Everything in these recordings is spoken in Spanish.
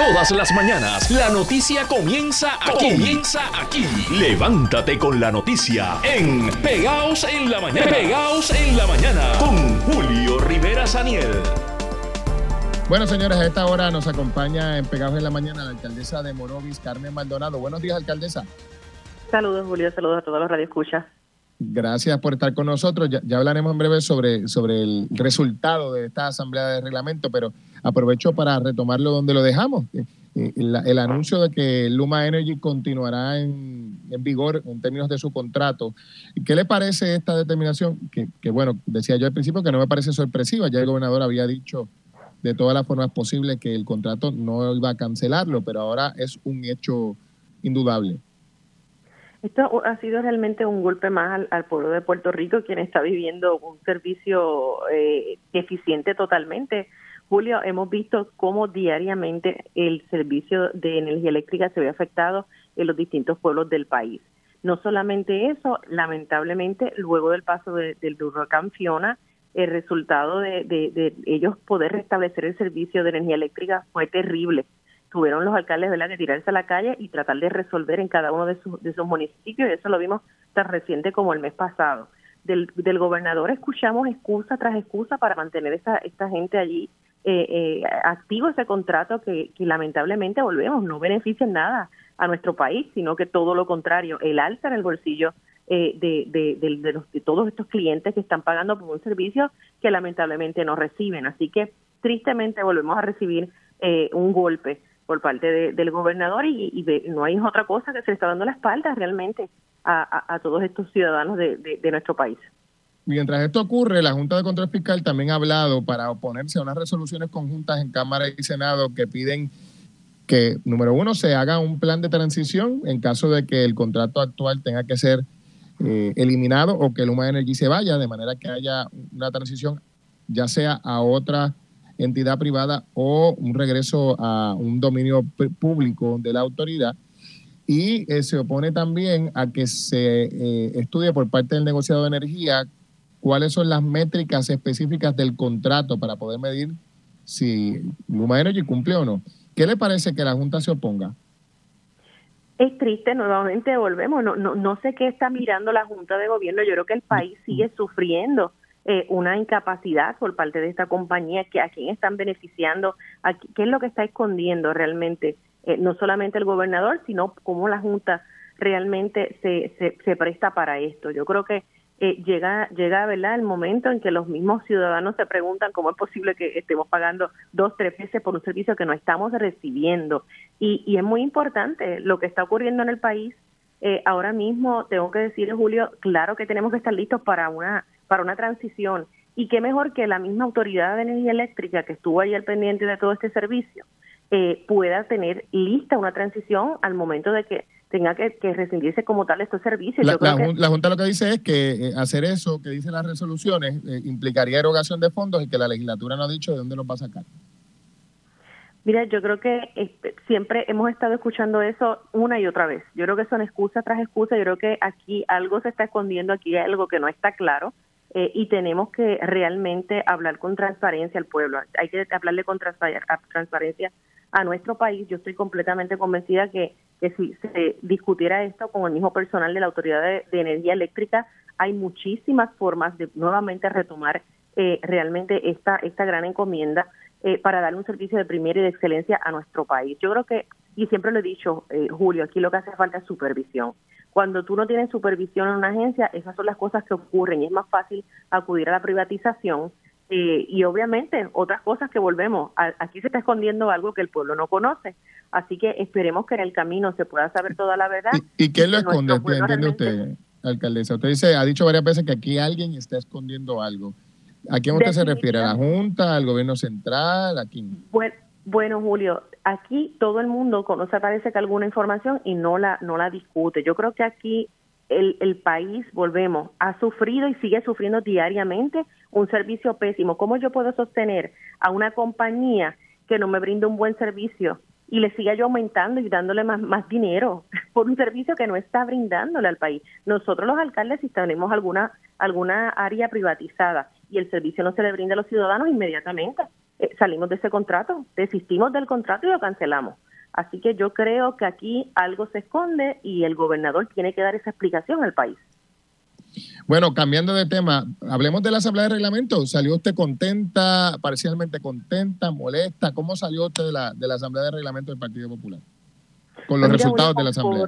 Todas las mañanas la noticia comienza aquí. Comienza aquí. Levántate con la noticia en Pegaos en la mañana. Pegaos en la mañana con Julio Rivera Saniel. Bueno, señores, a esta hora nos acompaña en Pegados en la Mañana la alcaldesa de Morovis, Carmen Maldonado. Buenos días, alcaldesa. Saludos, Julio. Saludos a todos los radioescuchas. Gracias por estar con nosotros. Ya, hablaremos en breve sobre, sobre el resultado de esta asamblea de reglamento, pero aprovecho para retomarlo donde lo dejamos. Eh, eh, el, anuncio de que Luma Energy continuará en, vigor en términos de su contrato. ¿Qué le parece esta determinación? Que, que, bueno, decía yo al principio que no me parece sorpresiva. Ya el gobernador había dicho de todas las formas posibles que el contrato no iba a cancelarlo, pero ahora es un hecho indudable. Esto ha sido realmente un golpe más al, pueblo de Puerto Rico, quien está viviendo un servicio eh, eficiente totalmente. Julio, hemos visto cómo diariamente el servicio de energía eléctrica se ve afectado en los distintos pueblos del país. No solamente eso, lamentablemente, luego del paso del huracán Fiona, el resultado de, de ellos poder restablecer el servicio de energía eléctrica fue terrible tuvieron los alcaldes ¿verdad? que tirarse a la calle y tratar de resolver en cada uno de sus, de sus municipios, y eso lo vimos tan reciente como el mes pasado. Del, del gobernador escuchamos excusa tras excusa para mantener esa, esta gente allí eh, eh, activo ese contrato que, lamentablemente volvemos, no beneficia en nada a nuestro país, sino que todo lo contrario, el alza en el bolsillo eh, de, de, de, los, de todos estos clientes que están pagando por un servicio que lamentablemente no reciben. Así que tristemente volvemos a recibir eh, un golpe por parte del gobernador y, no hay otra cosa que se le está dando la espalda realmente a, todos estos ciudadanos de, nuestro país. Mientras esto ocurre, la Junta de Control Fiscal también ha hablado para oponerse a unas resoluciones conjuntas en Cámara y Senado que piden que, número uno, se haga un plan de transición en caso de que el contrato actual tenga que ser eh, eliminado o que el Luma Energy se vaya, de manera que haya una transición ya sea a otra entidad privada o un regreso a un dominio público de la autoridad. Y eh, se opone también a que se eh, estudie por parte del negociado de energía cuáles son las métricas específicas del contrato para poder medir si Luma Energy cumple o no. ¿Qué le parece que la Junta se oponga? Es triste, nuevamente volvemos. No, no, no sé qué está mirando la Junta de Gobierno. Yo creo que el país sigue sufriendo eh, una incapacidad por parte de esta compañía, que a quién están beneficiando, a qué es lo que está escondiendo realmente, eh, no solamente el gobernador, sino cómo la Junta realmente se, se, se presta para esto. Yo creo que eh, llega, llega ¿verdad? el momento en que los mismos ciudadanos se preguntan cómo es posible que estemos pagando dos, tres veces por un servicio que no estamos recibiendo. Y, y es muy importante lo que está ocurriendo en el país. ahora mismo, tengo que decir, Julio, claro que tenemos que estar listos para una para una transición. Y qué mejor que la misma autoridad de energía eléctrica que estuvo ahí al pendiente de todo este servicio eh, pueda tener lista una transición al momento de que tenga que, rescindirse como tal estos servicios. La, la, Junta lo que dice es que eh, hacer eso que dicen las resoluciones eh, implicaría erogación de fondos y que la legislatura no ha dicho de dónde los va a sacar. Mira, yo creo que este, siempre hemos estado escuchando eso una y otra vez. Yo creo que son excusas tras excusas. Yo creo que aquí algo se está escondiendo, aquí hay algo que no está claro. Eh, y tenemos que realmente hablar con transparencia al pueblo. Hay que hablarle con transparencia a nuestro país. Yo estoy completamente convencida que, que si se discutiera esto con el mismo personal de la Autoridad de, Energía Eléctrica, hay muchísimas formas de nuevamente retomar eh, realmente esta, esta gran encomienda eh, para dar un servicio de primera y de excelencia a nuestro país. Yo creo que, y siempre lo he dicho, Julio, aquí lo que hace falta es supervisión. Cuando tú no tienes supervisión en una agencia, esas son las cosas que ocurren y es más fácil acudir a la privatización eh, y obviamente otras cosas que volvemos. aquí se está escondiendo algo que el pueblo no conoce. Así que esperemos que en el camino se pueda saber toda la verdad. ¿Y, qué lo esconde? ¿Entiende usted, alcaldesa? Usted dice, ha dicho varias veces que aquí alguien está escondiendo algo. ¿A quién usted se refiere? ¿A la Junta, al gobierno central? ¿A quién? Bueno, bueno, Julio, aquí todo el mundo conoce, parece que alguna información y no la, no la discute. Yo creo que aquí el, el país, volvemos, ha sufrido y sigue sufriendo diariamente un servicio pésimo. ¿Cómo yo puedo sostener a una compañía que no me brinda un buen servicio y le siga yo aumentando y dándole más, más dinero por un servicio que no está brindándole al país? Nosotros los alcaldes, si tenemos alguna, alguna área privatizada y el servicio no se le brinda a los ciudadanos inmediatamente eh, salimos de ese contrato, desistimos del contrato y lo cancelamos. Así que yo creo que aquí algo se esconde y el gobernador tiene que dar esa explicación al país. Bueno, cambiando de tema, hablemos de la Asamblea de Reglamento. ¿Salió usted contenta, parcialmente contenta, molesta? ¿Cómo salió usted de la, de la Asamblea de Reglamento del Partido Popular? Con los pues resultados de la Asamblea.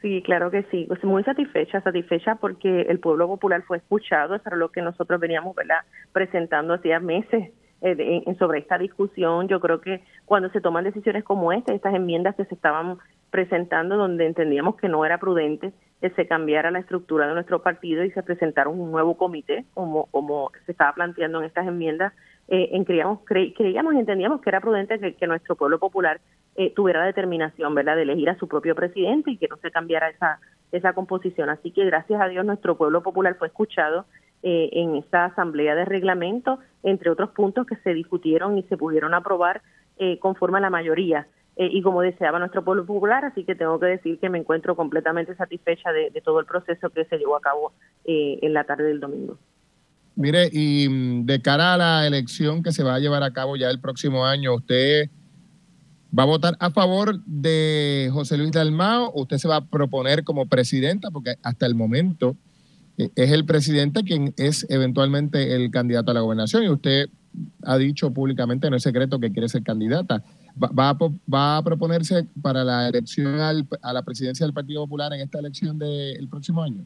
Sí, claro que sí. Pues muy satisfecha, satisfecha porque el pueblo popular fue escuchado, eso era lo que nosotros veníamos ¿verdad? presentando hacía meses eh, sobre esta discusión. Yo creo que cuando se toman decisiones como esta, estas enmiendas que se estaban presentando donde entendíamos que no era prudente que se cambiara la estructura de nuestro partido y se presentara un nuevo comité, como, como se estaba planteando en estas enmiendas, eh, en creíamos, creíamos y entendíamos que era prudente que, nuestro pueblo popular eh, tuviera determinación, ¿verdad?, de elegir a su propio presidente y que no se cambiara esa, esa composición. Así que gracias a Dios nuestro pueblo popular fue escuchado eh, en esta asamblea de reglamento, entre otros puntos que se discutieron y se pudieron aprobar eh, conforme a la mayoría eh, y como deseaba nuestro pueblo popular, así que tengo que decir que me encuentro completamente satisfecha de, todo el proceso que se llevó a cabo eh, en la tarde del domingo. Mire, y mm, de cara a la elección que se va a llevar a cabo ya el próximo año, ¿usted va a votar a favor de José Luis Dalmao usted se va a proponer como presidenta? Porque hasta el momento es el presidente quien es eventualmente el candidato a la gobernación y usted ha dicho públicamente, no es secreto, que quiere ser candidata va, va, a proponerse para la elección a la presidencia del Partido Popular en esta elección del próximo año?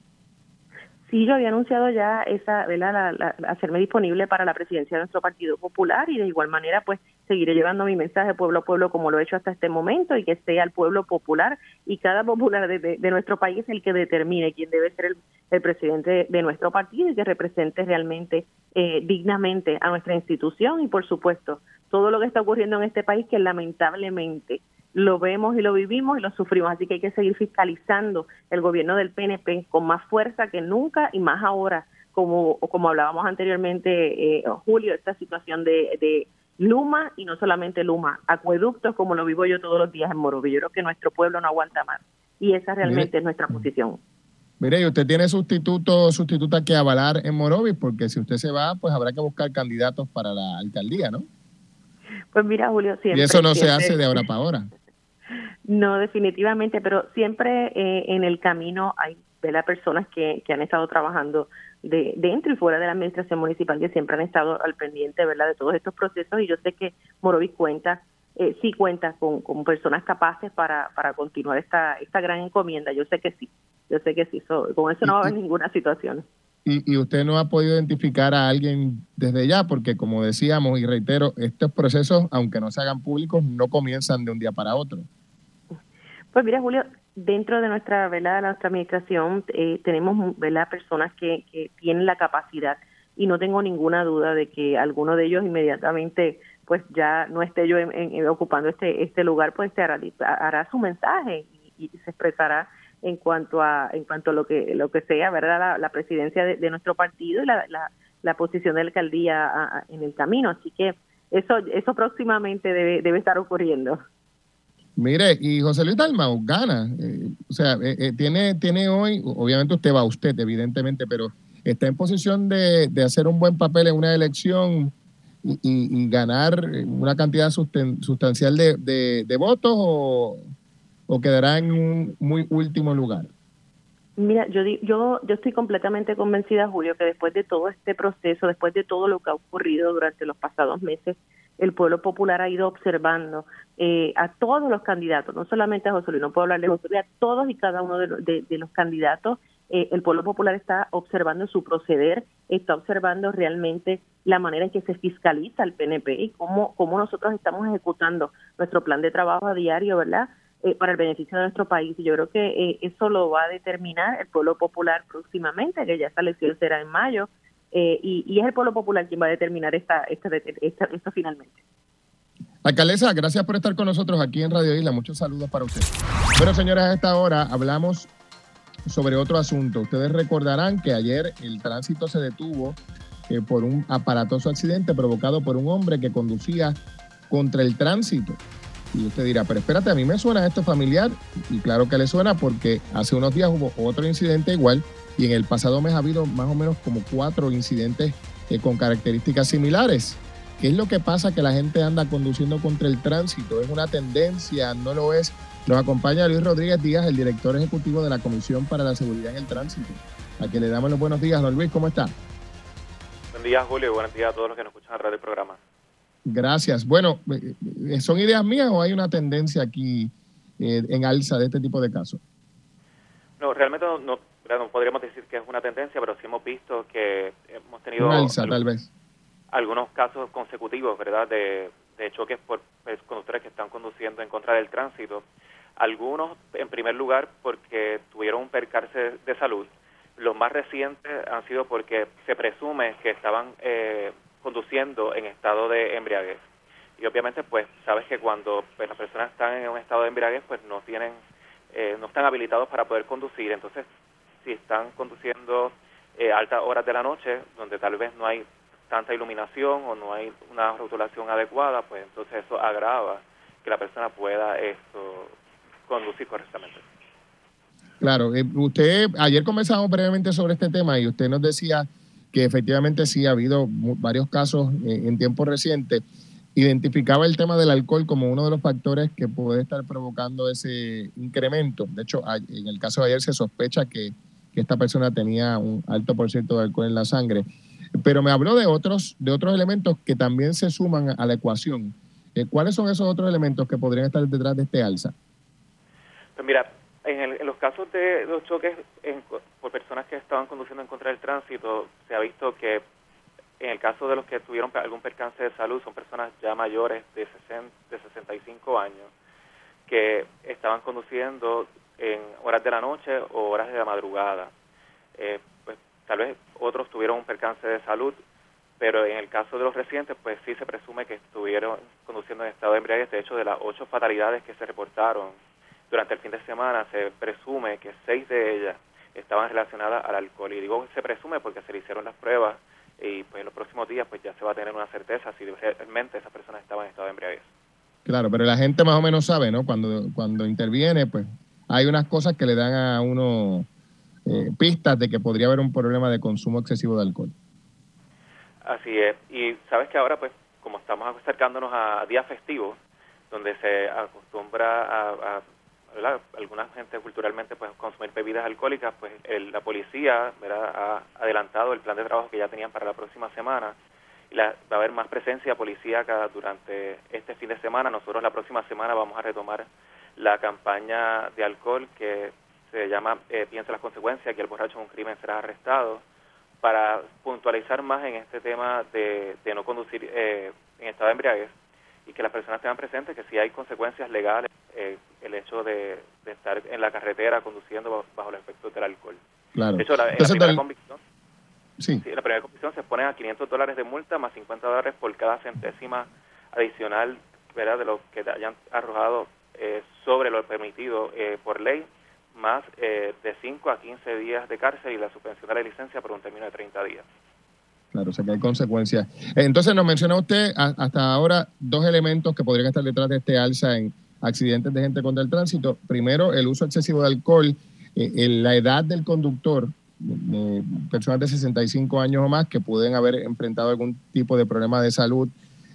Sí, yo había anunciado ya esa, ¿verdad? hacerme disponible para la presidencia de nuestro Partido Popular y de igual manera, pues seguiré llevando mi mensaje pueblo a pueblo como lo he hecho hasta este momento y que sea el pueblo popular y cada popular de, nuestro país el que determine quién debe ser el, presidente de, nuestro partido y que represente realmente eh, dignamente a nuestra institución y, por supuesto, todo lo que está ocurriendo en este país que lamentablemente lo vemos y lo vivimos y lo sufrimos. Así que hay que seguir fiscalizando el gobierno del PNP con más fuerza que nunca y más ahora, como, como hablábamos anteriormente, eh, Julio, esta situación de, Luma y no solamente Luma, acueductos como lo vivo yo todos los días en Morovis. Yo creo que nuestro pueblo no aguanta más y esa realmente es nuestra posición. Mire, y usted tiene sustituto, sustituta que avalar en Morovis, porque si usted se va, pues habrá que buscar candidatos para la alcaldía, ¿no? Pues mira, Julio, siempre. Y eso no se hace de ahora para ahora. No, definitivamente, pero siempre eh, en el camino hay las personas que, que han estado trabajando de, dentro y fuera de la administración municipal que siempre han estado al pendiente ¿verdad? de todos estos procesos y yo sé que Morovis cuenta, eh, sí cuenta con, con personas capaces para, para continuar esta, esta gran encomienda, yo sé que sí, yo sé que sí, con eso no va a haber ninguna situación. Y, y, usted no ha podido identificar a alguien desde ya, porque como decíamos y reitero, estos procesos, aunque no se hagan públicos, no comienzan de un día para otro. Pues mira, Julio, dentro de nuestra velada, nuestra administración, eh, tenemos ¿verdad? personas que, que tienen la capacidad y no tengo ninguna duda de que alguno de ellos inmediatamente pues ya no esté yo ocupando este este lugar pues te hará, su mensaje y, se expresará en cuanto a en cuanto a lo que lo que sea verdad la, presidencia de, nuestro partido y la, la, posición de la alcaldía en el camino. Así que eso eso próximamente debe debe estar ocurriendo Mire, y José Luis Dalmau gana. Eh, o sea, eh, eh, tiene, tiene hoy, obviamente usted va a usted, evidentemente, pero está en posición de, hacer un buen papel en una elección y, ganar una cantidad sustancial de, de, votos o, o, quedará en un muy último lugar. Mira, yo, yo, yo estoy completamente convencida, Julio, que después de todo este proceso, después de todo lo que ha ocurrido durante los pasados meses, el pueblo popular ha ido observando eh, a todos los candidatos, no solamente a José Luis, no puedo hablarle de José Luis, a todos y cada uno de, los candidatos. Eh, el pueblo popular está observando su proceder, está observando realmente la manera en que se fiscaliza el PNP y cómo, cómo nosotros estamos ejecutando nuestro plan de trabajo a diario, ¿verdad? Eh, para el beneficio de nuestro país. Y yo creo que eso lo va a determinar el pueblo popular próximamente, que ya esta elección será en mayo, eh, y, es el pueblo popular quien va a determinar esta, esta, esto finalmente. Alcaldesa, gracias por estar con nosotros aquí en Radio Isla. Muchos saludos para usted. Bueno, señoras, a esta hora hablamos sobre otro asunto. Ustedes recordarán que ayer el tránsito se detuvo eh, por un aparatoso accidente provocado por un hombre que conducía contra el tránsito. Y usted dirá, pero espérate, a mí me suena esto familiar. Y claro que le suena porque hace unos días hubo otro incidente igual y en el pasado mes ha habido más o menos como cuatro incidentes eh, con características similares. ¿Qué es lo que pasa que la gente anda conduciendo contra el tránsito? ¿Es una tendencia? ¿No lo es? Nos acompaña Luis Rodríguez Díaz, el director ejecutivo de la Comisión para la Seguridad en el Tránsito, a quien le damos los buenos días. Don Luis, ¿cómo está? Buen día, Julio, y buenos días a todos los que nos escuchan a través del programa. Gracias. Bueno, eh, ¿son ideas mías o hay una tendencia aquí eh, en alza de este tipo de casos? No, realmente no, no, podríamos decir que es una tendencia, pero sí hemos visto que hemos tenido... Una alza, tal vez algunos casos consecutivos, ¿verdad?, de, choques por conductores que están conduciendo en contra del tránsito. Algunos, en primer lugar, porque tuvieron un percance de salud. Los más recientes han sido porque se presume que estaban eh, conduciendo en estado de embriaguez. Y obviamente, pues, sabes que cuando pues, las personas están en un estado de embriaguez, pues no tienen, eh, no están habilitados para poder conducir. Entonces, si están conduciendo eh, altas horas de la noche, donde tal vez no hay tanta iluminación o no hay una rotulación adecuada, pues entonces eso agrava que la persona pueda esto conducir correctamente. Claro, eh, usted ayer conversamos brevemente sobre este tema y usted nos decía que efectivamente sí ha habido varios casos en tiempo reciente. Identificaba el tema del alcohol como uno de los factores que puede estar provocando ese incremento. De hecho, en el caso de ayer se sospecha que, que esta persona tenía un alto por ciento de alcohol en la sangre. Pero me habló de otros, de otros elementos que también se suman a la ecuación. Eh, ¿Cuáles son esos otros elementos que podrían estar detrás de este alza? Pues mira, en, los casos de los choques por personas que estaban conduciendo en contra del tránsito, se ha visto que en el caso de los que tuvieron algún percance de salud, son personas ya mayores de, 60, de 65 años que estaban conduciendo en horas de la noche o horas de la madrugada. Eh, Tal vez otros tuvieron un percance de salud, pero en el caso de los recientes, pues sí se presume que estuvieron conduciendo en estado de embriaguez. De hecho, de las ocho fatalidades que se reportaron durante el fin de semana, se presume que seis de ellas estaban relacionadas al alcohol. Y digo se presume porque se le hicieron las pruebas y pues en los próximos días pues ya se va a tener una certeza si realmente esas personas estaban en estado de embriaguez. Claro, pero la gente más o menos sabe, ¿no? Cuando, cuando interviene, pues hay unas cosas que le dan a uno eh, pistas de que podría haber un problema de consumo excesivo de alcohol. Así es. Y sabes que ahora, pues, como estamos acercándonos a días festivos, donde se acostumbra a, alguna gente culturalmente pues consumir bebidas alcohólicas, pues la policía ha adelantado el plan de trabajo que ya tenían para la próxima semana y va a haber más presencia policíaca durante este fin de semana. Nosotros la próxima semana vamos a retomar la campaña de alcohol que se llama eh, Piensa las consecuencias, que el borracho en un crimen será arrestado, para puntualizar más en este tema de, no conducir eh, en estado de embriaguez y que las personas tengan presente que si hay consecuencias legales eh, el hecho de, estar en la carretera conduciendo bajo, el efecto del alcohol. Claro. De hecho, la, primera convicción, sí. la primera convicción se pone a 500 dólares de multa más 50 dólares por cada centésima adicional ¿verdad? de lo que hayan arrojado sobre lo permitido por ley más eh, de 5 a 15 días de cárcel y la suspensión de la licencia por un término de 30 días. Claro, o sea que hay consecuencias. Entonces nos menciona usted hasta ahora dos elementos que podrían estar detrás de este alza en accidentes de gente contra el tránsito. Primero, el uso excesivo de alcohol, eh, la edad del conductor, personas de 65 años o más que pueden haber enfrentado algún tipo de problema de salud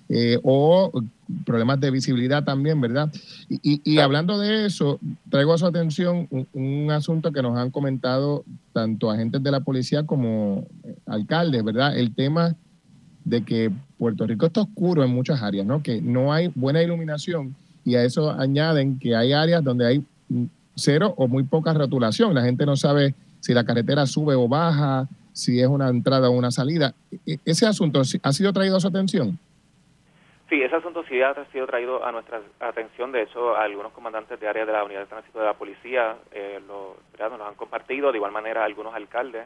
eh, o problemas de visibilidad también, ¿verdad? Y, hablando de eso, traigo a su atención un, asunto que nos han comentado tanto agentes de la policía como eh, alcaldes, ¿verdad? El tema de que Puerto Rico está oscuro en muchas áreas, ¿no? Que no hay buena iluminación y a eso añaden que hay áreas donde hay cero o muy poca rotulación. La gente no sabe si la carretera sube o baja, si es una entrada o una salida. E, e, ¿Ese asunto ha sido traído a su atención? Sí, ese asunto sí ha sido traído a nuestra atención. De hecho, algunos comandantes de área de la Unidad de Tránsito de la Policía eh, lo, nos han compartido, de igual manera algunos alcaldes.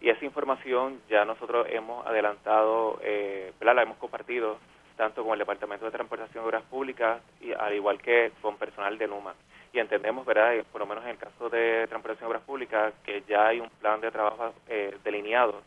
Y esa información ya nosotros hemos adelantado, eh, la hemos compartido tanto con el Departamento de Transportación y Obras Públicas, y al igual que con personal de Luma. Y entendemos, ¿verdad?, por lo menos en el caso de Transportación y Obras Públicas, que ya hay un plan de trabajo eh, delineado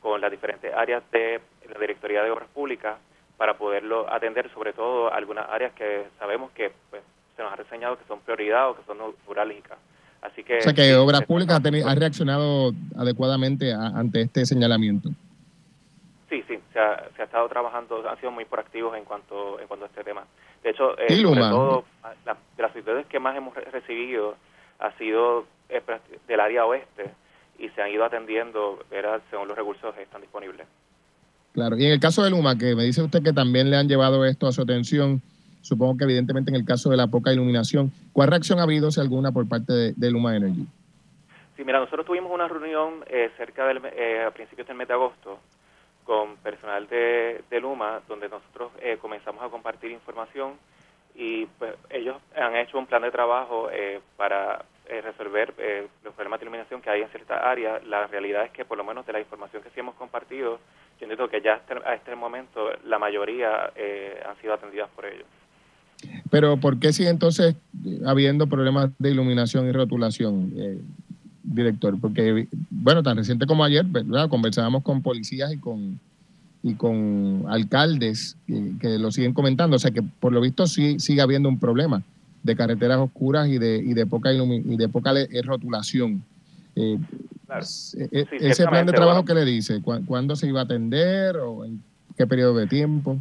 con las diferentes áreas de la Directoría de Obras Públicas para poderlo atender, sobre todo algunas áreas que sabemos que pues, se nos ha reseñado que son prioridad o que son neurálgicas. Así que, o sea que Obras Públicas ha, reaccionado adecuadamente ante este señalamiento. Sí, sí, se ha, estado trabajando, han sido muy proactivos en cuanto en cuanto a este tema. De hecho, eh, sobre todo, la, de las ciudades que más hemos recibido ha sido eh, del área oeste y se han ido atendiendo según los recursos que están disponibles. Claro, y en el caso de Luma, que me dice usted que también le han llevado esto a su atención, supongo que evidentemente en el caso de la poca iluminación, ¿cuál reacción ha habido, si alguna, por parte de, Luma Energy? Sí, mira, nosotros tuvimos una reunión eh, cerca del, eh, a principios del mes de agosto con personal de, Luma, donde nosotros eh, comenzamos a compartir información y pues ellos han hecho un plan de trabajo eh, para eh, resolver eh, los problemas de iluminación que hay en ciertas áreas. La realidad es que por lo menos de la información que sí hemos compartido, entiendo que ya a este momento la mayoría han sido atendidas por ellos. Pero ¿por qué sigue entonces habiendo problemas de iluminación y rotulación, director? Porque, bueno, tan reciente como ayer, conversábamos con policías y con y con alcaldes que, lo siguen comentando. O sea que por lo visto sí sigue habiendo un problema de carreteras oscuras y de, y de poca y de poca rotulación. Eh, eh, eh, ese plan de trabajo que le dice, ¿cuándo se iba a atender o en qué periodo de tiempo?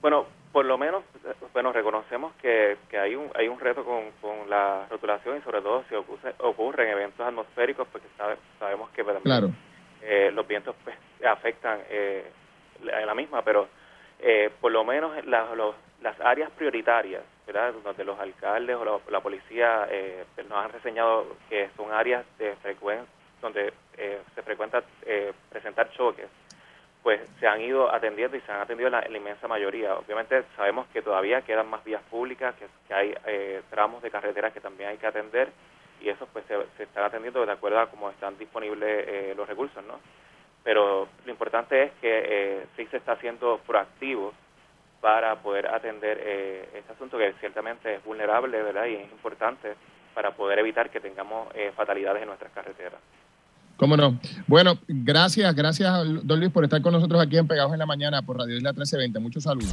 Bueno, por lo menos, bueno, reconocemos que, que hay un hay un reto con, con la rotulación y sobre todo si ocurre, ocurren eventos atmosféricos, porque sabemos que claro. los vientos pues, afectan eh, la misma, pero eh, por lo menos las áreas prioritarias, ¿verdad? donde los alcaldes o la, policía eh, nos han reseñado que son áreas de frecuencia donde eh, se frecuenta presentar choques, pues se han ido atendiendo y se han atendido la, la inmensa mayoría. Obviamente sabemos que todavía quedan más vías públicas, que, hay tramos de carreteras que también hay que atender y eso pues se, se están atendiendo de acuerdo a cómo están disponibles los recursos, ¿no? pero lo importante es que eh, sí se está haciendo proactivo para poder atender eh, este asunto que ciertamente es vulnerable verdad y es importante para poder evitar que tengamos eh, fatalidades en nuestras carreteras. ¿Cómo no? Bueno, gracias, gracias, don Luis, por estar con nosotros aquí en Pegados en la Mañana por Radio Isla 1320. Muchos saludos.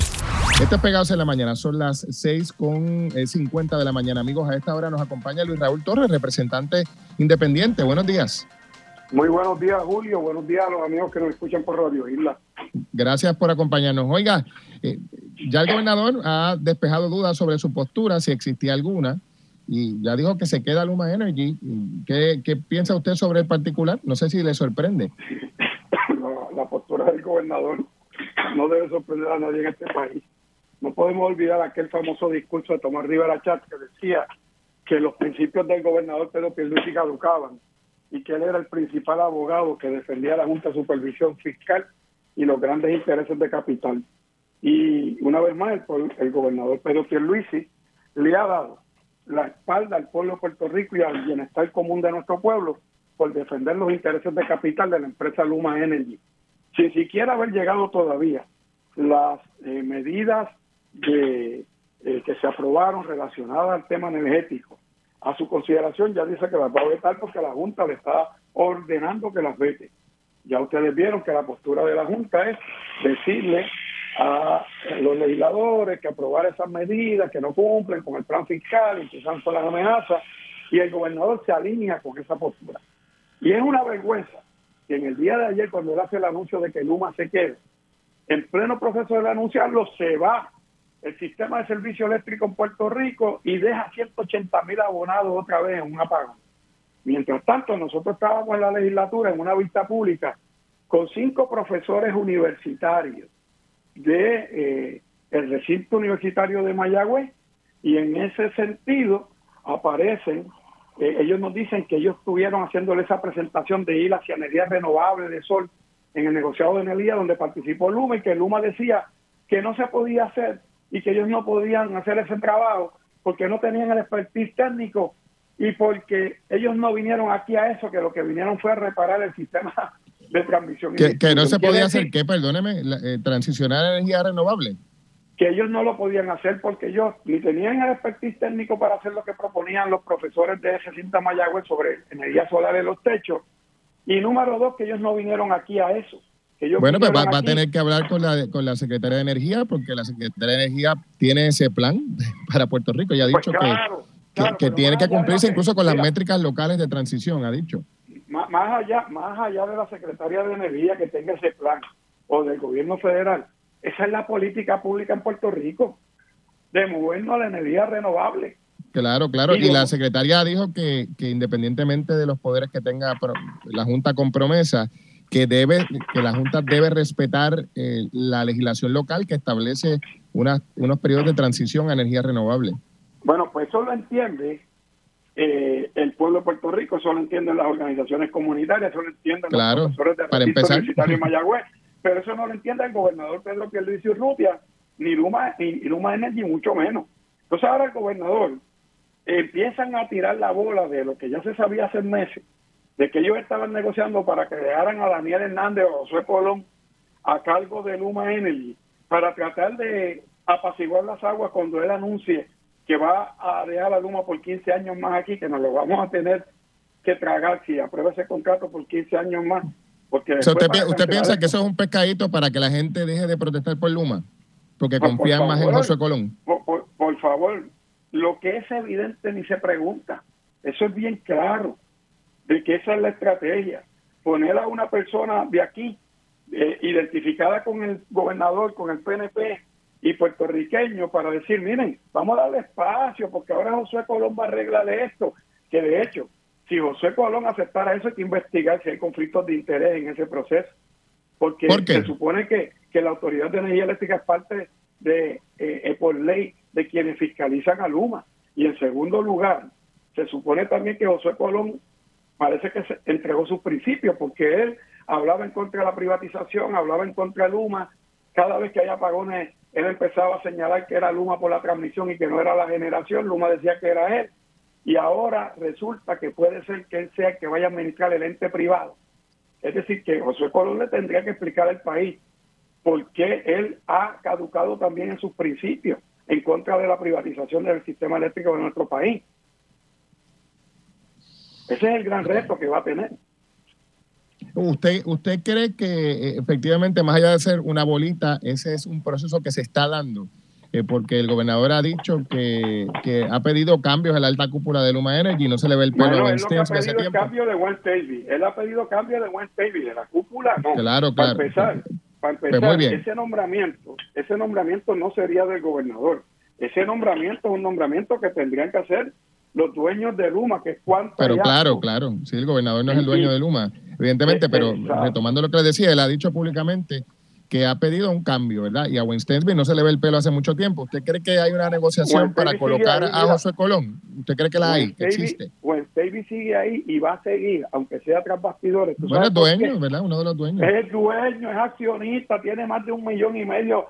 Este es Pegados en la Mañana, son las 6 con 50 eh, de la mañana. Amigos, a esta hora nos acompaña Luis Raúl Torres, representante independiente. Buenos días. Muy buenos días, Julio. Buenos días a los amigos que nos escuchan por Radio Isla. Gracias por acompañarnos. Oiga, eh, ya el gobernador ha despejado dudas sobre su postura, si existía alguna, y ya dijo que se queda Luma Energy. ¿Qué, qué piensa usted sobre el particular? No sé si le sorprende. la, postura del gobernador no debe sorprender a nadie en este país. No podemos olvidar aquel famoso discurso de Tomás Rivera Chat que decía que los principios del gobernador Pedro Pierluisi caducaban y que él era el principal abogado que defendía la Junta de Supervisión Fiscal y los grandes intereses de capital. Y una vez más, el, el gobernador Pedro Pierluisi le ha dado la espalda al pueblo de Puerto Rico y al bienestar común de nuestro pueblo por defender los intereses de capital de la empresa Luma Energy. Sin siquiera haber llegado todavía las eh, medidas de, eh, que se aprobaron relacionadas al tema energético a su consideración, ya dice que las va a vetar porque la Junta le está ordenando que las vete. Ya ustedes vieron que la postura de la Junta es decirle a los legisladores que aprobar esas medidas que no cumplen con el plan fiscal, que son las amenazas, y el gobernador se alinea con esa postura. Y es una vergüenza que en el día de ayer, cuando él hace el anuncio de que Luma se quede, en pleno proceso de anunciarlo, se va el sistema de servicio eléctrico en Puerto Rico y deja 180 mil abonados otra vez en un apagón. Mientras tanto, nosotros estábamos en la legislatura en una vista pública con cinco profesores universitarios de eh, el recinto universitario de Mayagüez y en ese sentido aparecen, eh, ellos nos dicen que ellos estuvieron haciéndole esa presentación de ir hacia energía renovable de sol en el negociado de energía donde participó Luma y que Luma decía que no se podía hacer y que ellos no podían hacer ese trabajo porque no tenían el expertise técnico y porque ellos no vinieron aquí a eso, que lo que vinieron fue a reparar el sistema de transmisión. Que, que no se podía hacer, ¿qué? Perdóneme, eh, transicionar a energía renovable. Que ellos no lo podían hacer porque ellos ni tenían el expertise técnico para hacer lo que proponían los profesores de ese cinta Mayagüez sobre energía solar en los techos. Y número dos, que ellos no vinieron aquí a eso bueno, pues va, a tener que hablar con la, con la Secretaría de Energía porque la Secretaría de Energía tiene ese plan para Puerto Rico y ha pues dicho que, que, tiene que cumplirse incluso con las métricas locales de transición, ha dicho. Más, allá, más allá de la Secretaría de Energía que tenga ese plan o del gobierno federal, Esa es la política pública en Puerto Rico, de movernos a la energía renovable. Claro, claro. Y la secretaria dijo que, que independientemente de los poderes que tenga la Junta con promesa, que debe que la Junta debe respetar eh, la legislación local que establece unos periodos de transición a energía renovable. Bueno, pues eso lo entiende eh, el pueblo de Puerto Rico, eso lo entienden las organizacionas comunitarias, eso lo entienden los profesores de para empezar. de Mayagüez, pero eso no lo entiende el gobernador Pedro Pierluisi Urrutia, ni Luma, ni Luma Energy, mucho menos. Entonces ahora el gobernador empiezan a tirar la bola de lo que ya se sabía hace meses, de que ellos estaban negociando para que dejaran a Daniel Hernández o José Colón a cargo de Luma Energy para tratar de apaciguar las aguas cuando él anuncie que va a dejar la Luma por 15 años más aquí, que nos lo vamos a tener que tragar si aprueba ese contrato por 15 años más. Porque usted, piensa que eso es un pescadito para que la gente deje de protestar por Luma? Porque confían más en José Colón. por favor, lo que es evidente ni se pregunta. Eso es bien claro de que esa es la estrategia. Poner a una persona de aquí, eh, identificada con el gobernador, con el PNP y puertorriqueño, para decir, miren, vamos a darle espacio, porque ahora José Colón va a arreglar esto. Que de hecho, si José Colón aceptara eso, hay que investigar si hay conflictos de interés en ese proceso. Porque se supone que, que la Autoridad de Energía Eléctrica es parte de, eh, eh, por ley, de quienes fiscalizan a Luma. Y en segundo lugar, se supone también que José Colón parece que se entregó sus principios, porque él hablaba en contra de la privatización, hablaba en contra de Luma, cada vez que hay apagones, él empezaba a señalar que era Luma por la transmisión y que no era la generación, Luma decía que era él, y ahora resulta que puede ser que él sea el que vaya a administrar el ente privado. Es decir, que José Colón le tendría que explicar al país por qué él ha caducado también en sus principios en contra de la privatización del sistema eléctrico de nuestro país. Ese es el gran reto que va a tener. ¿Usted, ¿Usted cree que eh, efectivamente, más allá de ser una bolita, ese es un proceso que se está dando? Eh, porque el gobernador ha dicho que, que, ha pedido cambios en la alta cúpula de Luma Energy y no se le ve el pelo bueno, él ha pedido cambio de West Él ha pedido cambio de West de la cúpula no. Claro, claro. Para empezar, para pues empezar ese nombramiento, ese nombramiento no sería del gobernador. Ese nombramiento es un nombramiento que tendrían que hacer los dueños de Luma, que es cuánto. Pero claro, claro, sí, el gobernador no es el dueño de Luma, evidentemente, pero retomando lo que le decía, él ha dicho públicamente que ha pedido un cambio, ¿verdad? Y a Winston no se le ve el pelo hace mucho tiempo. ¿Usted cree que hay una negociación para colocar a José Colón? ¿Usted cree que la hay? Que existe. David sigue ahí y va a seguir, aunque sea tras bastidores. Bueno, es dueño, ¿verdad? Uno de los dueños. Es dueño, es accionista, tiene más de un millón y medio.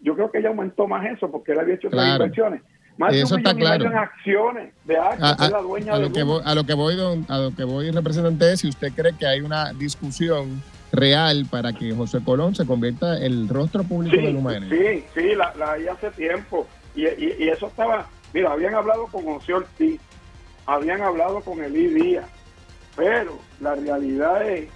Yo creo que ya aumentó más eso porque él había hecho claro. inversiones eso está claro. acciones de a, la dueña lo que voy, a lo que voy, a lo que voy, representante, es si usted cree que hay una discusión real para que José Colón se convierta en el rostro público de Luma Sí, sí, la, hay hace tiempo. Y, y, eso estaba, mira, habían hablado con José Ortiz, habían hablado con Elí Díaz, pero la realidad es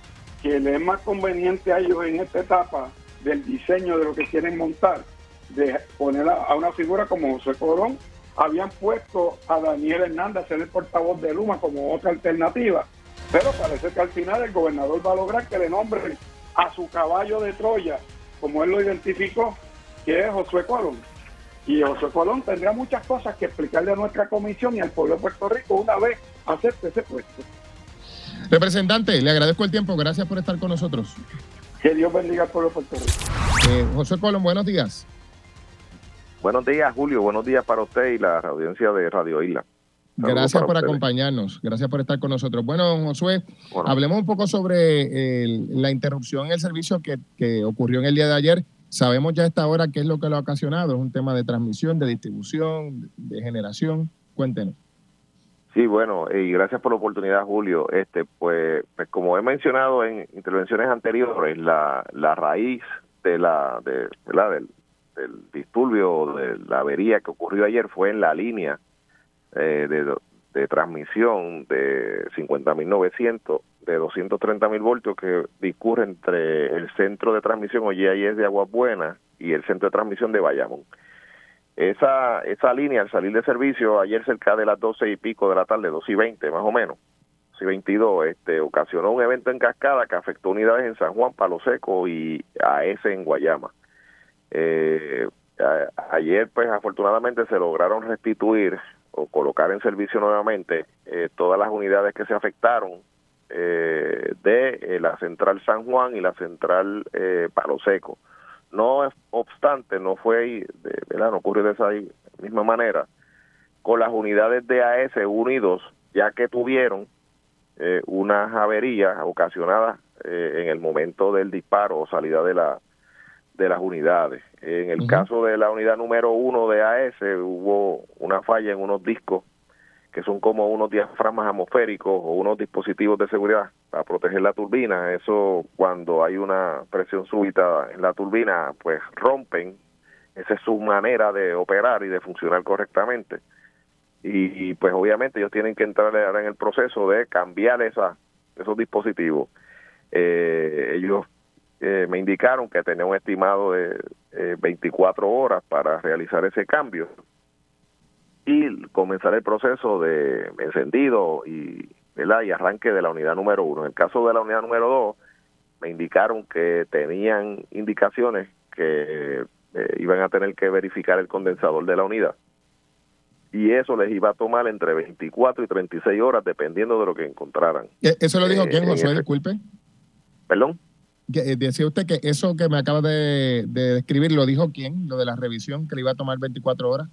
que le es más conveniente a ellos en esta etapa del diseño de lo que quieren montar, de poner a una figura como José Colón habían puesto a Daniel Hernández a ser el portavoz de Luma como otra alternativa. Pero parece que al final el gobernador va a lograr que le nombren a su caballo de Troya, como él lo identificó, que es Josué Colón. Y José Colón tendrá muchas cosas que explicarle a nuestra comisión y al pueblo de Puerto Rico una vez acepte ese puesto. Representante, le agradezco el tiempo. Gracias por estar con nosotros. Que Dios bendiga al pueblo de Puerto Rico. Eh, José Colón, buenos días. Buenos días, Julio. Buenos días para usted y la audiencia de Radio Isla. Gracias por acompañarnos, gracias por estar con nosotros. Bueno, Josué, hablemos un poco sobre la interrupción en el servicio que, ocurrió en el día de ayer. Sabemos ya a esta hora qué es lo que lo ha ocasionado. Es un tema de transmisión, de distribución, de generación. Cuéntenos. Sí, bueno, y gracias por la oportunidad, Julio. Este, pues, pues como he mencionado en intervenciones anteriores, la, la raíz de la, de, ¿verdad? Del, del disturbio, de la avería que ocurrió ayer fue en la línea eh, de, de, transmisión de 50.900 de 230.000 voltios que discurre entre el centro de transmisión es de Aguas Buenas y el centro de transmisión de Bayamón. Esa, esa línea al salir de servicio ayer cerca de las 12 y pico de la tarde, 2 y 20 más o menos, 2 y 22, este, ocasionó un evento en cascada que afectó unidades en San Juan, Palo Seco y a ese en Guayama Eh, ayer, pues afortunadamente se lograron restituir o colocar en servicio nuevamente eh, todas las unidades que se afectaron eh, de la central San Juan y la central Palo Seco. No obstante, no fue, de, ¿verdad? no ocurrió de esa misma manera con las unidades de AS 1 y 2, ya que tuvieron eh, unas averías ocasionadas eh, en el momento del disparo o salida de la de las unidades. En el caso de la unidad número 1 de AS hubo una falla en unos discos que son como unos diafragmas atmosféricos o unos dispositivos de seguridad para proteger la turbina. Eso cuando hay una presión súbita en la turbina, pues rompen. Esa es su manera de operar y de funcionar correctamente y, pues obviamente ellos tienen que entrar en el proceso de cambiar esa, esos dispositivos. Eh, ellos eh, me indicaron que tenían un estimado de 24 eh, horas para realizar ese cambio y comenzar el proceso de encendido y, y arranque de la unidad número uno. En el caso de la unidad número dos, me indicaron que tenían indicaciones que iban a tener que verificar el condensador de la unidad y eso les iba a tomar entre 24 y 36 horas dependiendo de lo que encontraran. ¿E-, ¿Eso lo dijo eh, quién, Josué? Disculpe. ¿Perdón? Eh, decía usted que eso que me acaba de, describir, ¿lo dijo quién? Lo de la revisión, que le iba a tomar 24 horas.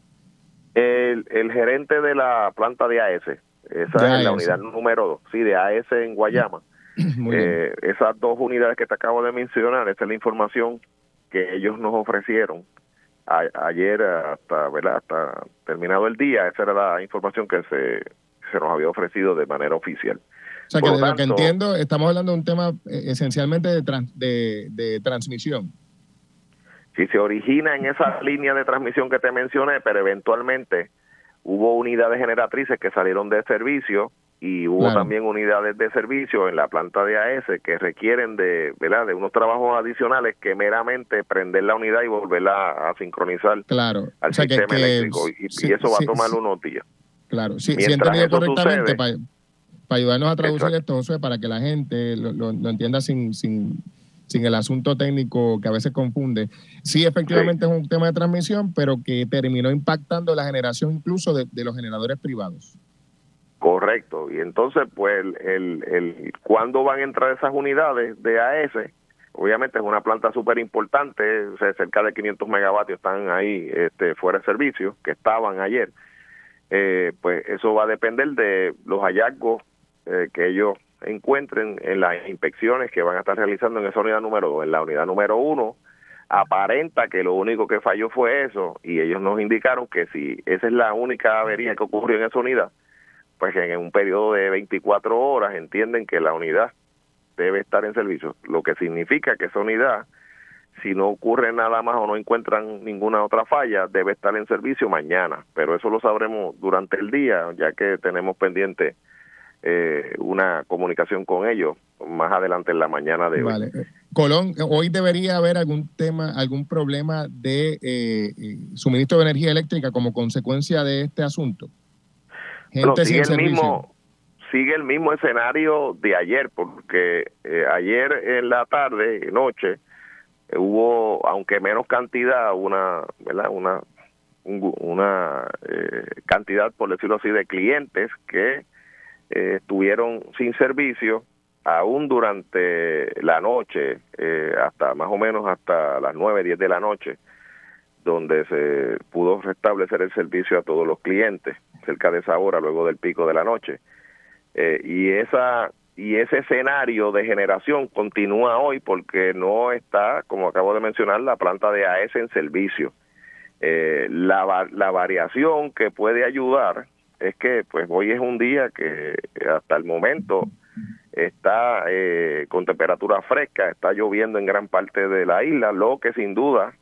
El, el gerente de la planta de AS, esa es la unidad número 2, sí, de AS en Guayama. Eh, esas dos unidades que te acabo de mencionar, esa es la información que ellos nos ofrecieron ayer hasta, ¿verdad? hasta terminado el día, esa era la información que se, se nos había ofrecido de manera oficial. O sea, que de lo que entiendo, estamos hablando de un tema eh, esencialmente de, de, de transmisión. Si se origina en esa línea de transmisión que te mencioné, pero eventualmente hubo unidades generatrices que salieron de servicio y hubo también unidades de servicio en la planta de AS que requieren de, ¿verdad? de unos trabajos adicionales que meramente prender la unidad y volverla a sincronizar claro. al sistema eléctrico y, eso va a tomar unos días. Claro, sí, si entendido correctamente para, ayudarnos a traducir esto, José, para que la gente lo, lo, entienda sin, sin, sin el asunto técnico que a veces confunde. Sí, efectivamente es un tema de transmisión, pero que terminó impactando la generación incluso de, de los generadores privados. Correcto. Y entonces, pues, el, el, ¿cuándo van a entrar esas unidades de AS? Obviamente es una planta súper importante, cerca de 500 megavatios están ahí este, fuera de servicio, que estaban ayer. Eh, pues eso va a depender de los hallazgos eh, que ellos encuentren en las inspecciones que van a estar realizando en esa unidad número 2. En la unidad número 1 aparenta que lo único que falló fue eso y ellos nos indicaron que si esa es la única avería que ocurrió en esa unidad, pues en un periodo de 24 horas entienden que la unidad debe estar en servicio, lo que significa que esa unidad, si no ocurre nada más o no encuentran ninguna otra falla, debe estar en servicio mañana, pero eso lo sabremos durante el día, ya que tenemos pendiente eh, una comunicación con ellos más adelante en la mañana de vale. hoy. Colón, hoy debería haber algún tema, algún problema de eh, eh, suministro de energía eléctrica como consecuencia de este asunto sigue el mismo sigue el mismo escenario de ayer porque eh, ayer en la tarde noche hubo aunque menos cantidad una verdad una una eh, cantidad por decirlo así de clientes que eh, estuvieron sin servicio aún durante la noche hasta más o menos hasta las nueve diez de la noche donde se pudo restablecer el servicio a todos los clientes cerca de esa hora luego del pico de la noche. Eh, y esa y ese escenario de generación continúa hoy porque no está como acabo de mencionar la planta de AES en servicio. Eh, la, la variación que puede ayudar es que pues hoy es un día que hasta el momento está eh, con temperatura fresca, está lloviendo en gran parte de la isla, lo que sin duda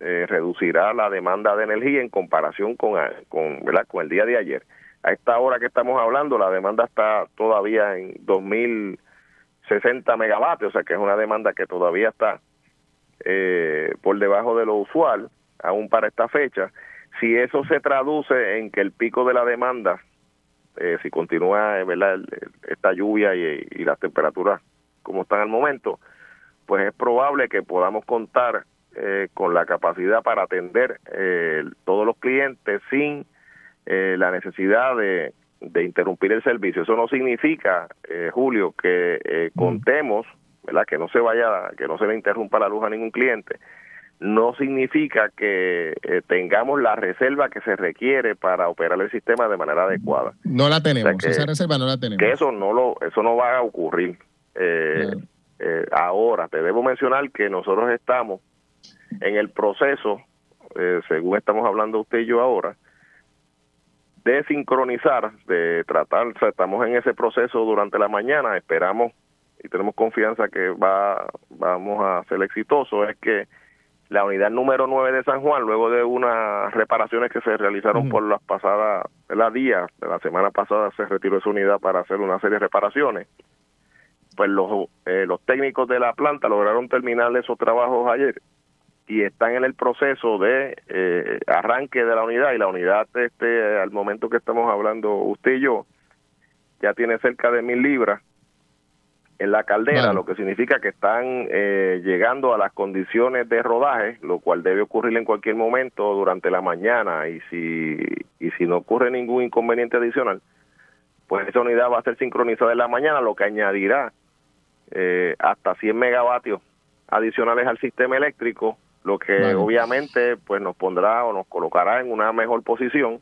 eh, reducirá la demanda de energía en comparación con, con, ¿verdad? con el día de ayer. A esta hora que estamos hablando, la demanda está todavía en 2060 megavatios, o sea que es una demanda que todavía está eh, por debajo de lo usual, aún para esta fecha. Si eso se traduce en que el pico de la demanda, eh, si continúa ¿verdad? esta lluvia y, y las temperaturas como están al momento, pues es probable que podamos contar eh, con la capacidad para atender eh, todos los clientes sin eh, la necesidad de, de, interrumpir el servicio. Eso no significa, Julio, que contemos, ¿verdad? Que no se vaya, que no se le interrumpa la luz a ningún cliente. No significa que tengamos la reserva que se requiere para operar el sistema de manera adecuada. No la tenemos, esa reserva no la tenemos. Que eso no lo, eso no va a ocurrir. Eh, eh, ahora, te debo mencionar que nosotros estamos en el proceso, eh, según estamos hablando usted y yo ahora, de sincronizar, de tratar, estamos en ese proceso durante la mañana, esperamos y tenemos confianza que va vamos a ser exitosos, es que la unidad número 9 de San Juan, luego de unas reparaciones que se realizaron por las pasadas, la días de la semana pasada se retiró esa unidad para hacer una serie de reparaciones. Pues los, eh, los técnicos de la planta lograron terminar esos trabajos ayer y están en el proceso de eh, arranque de la unidad y la unidad este al momento que estamos hablando usted y yo ya tiene cerca de mil libras en la caldera, lo que significa que están eh, llegando a las condiciones de rodaje, lo cual debe ocurrir en cualquier momento durante la mañana y si y si no ocurre ningún inconveniente adicional, pues esa unidad va a ser sincronizada en la mañana, lo que añadirá eh, hasta 100 megavatios adicionales al sistema eléctrico, lo que obviamente pues nos pondrá o nos colocará en una mejor posición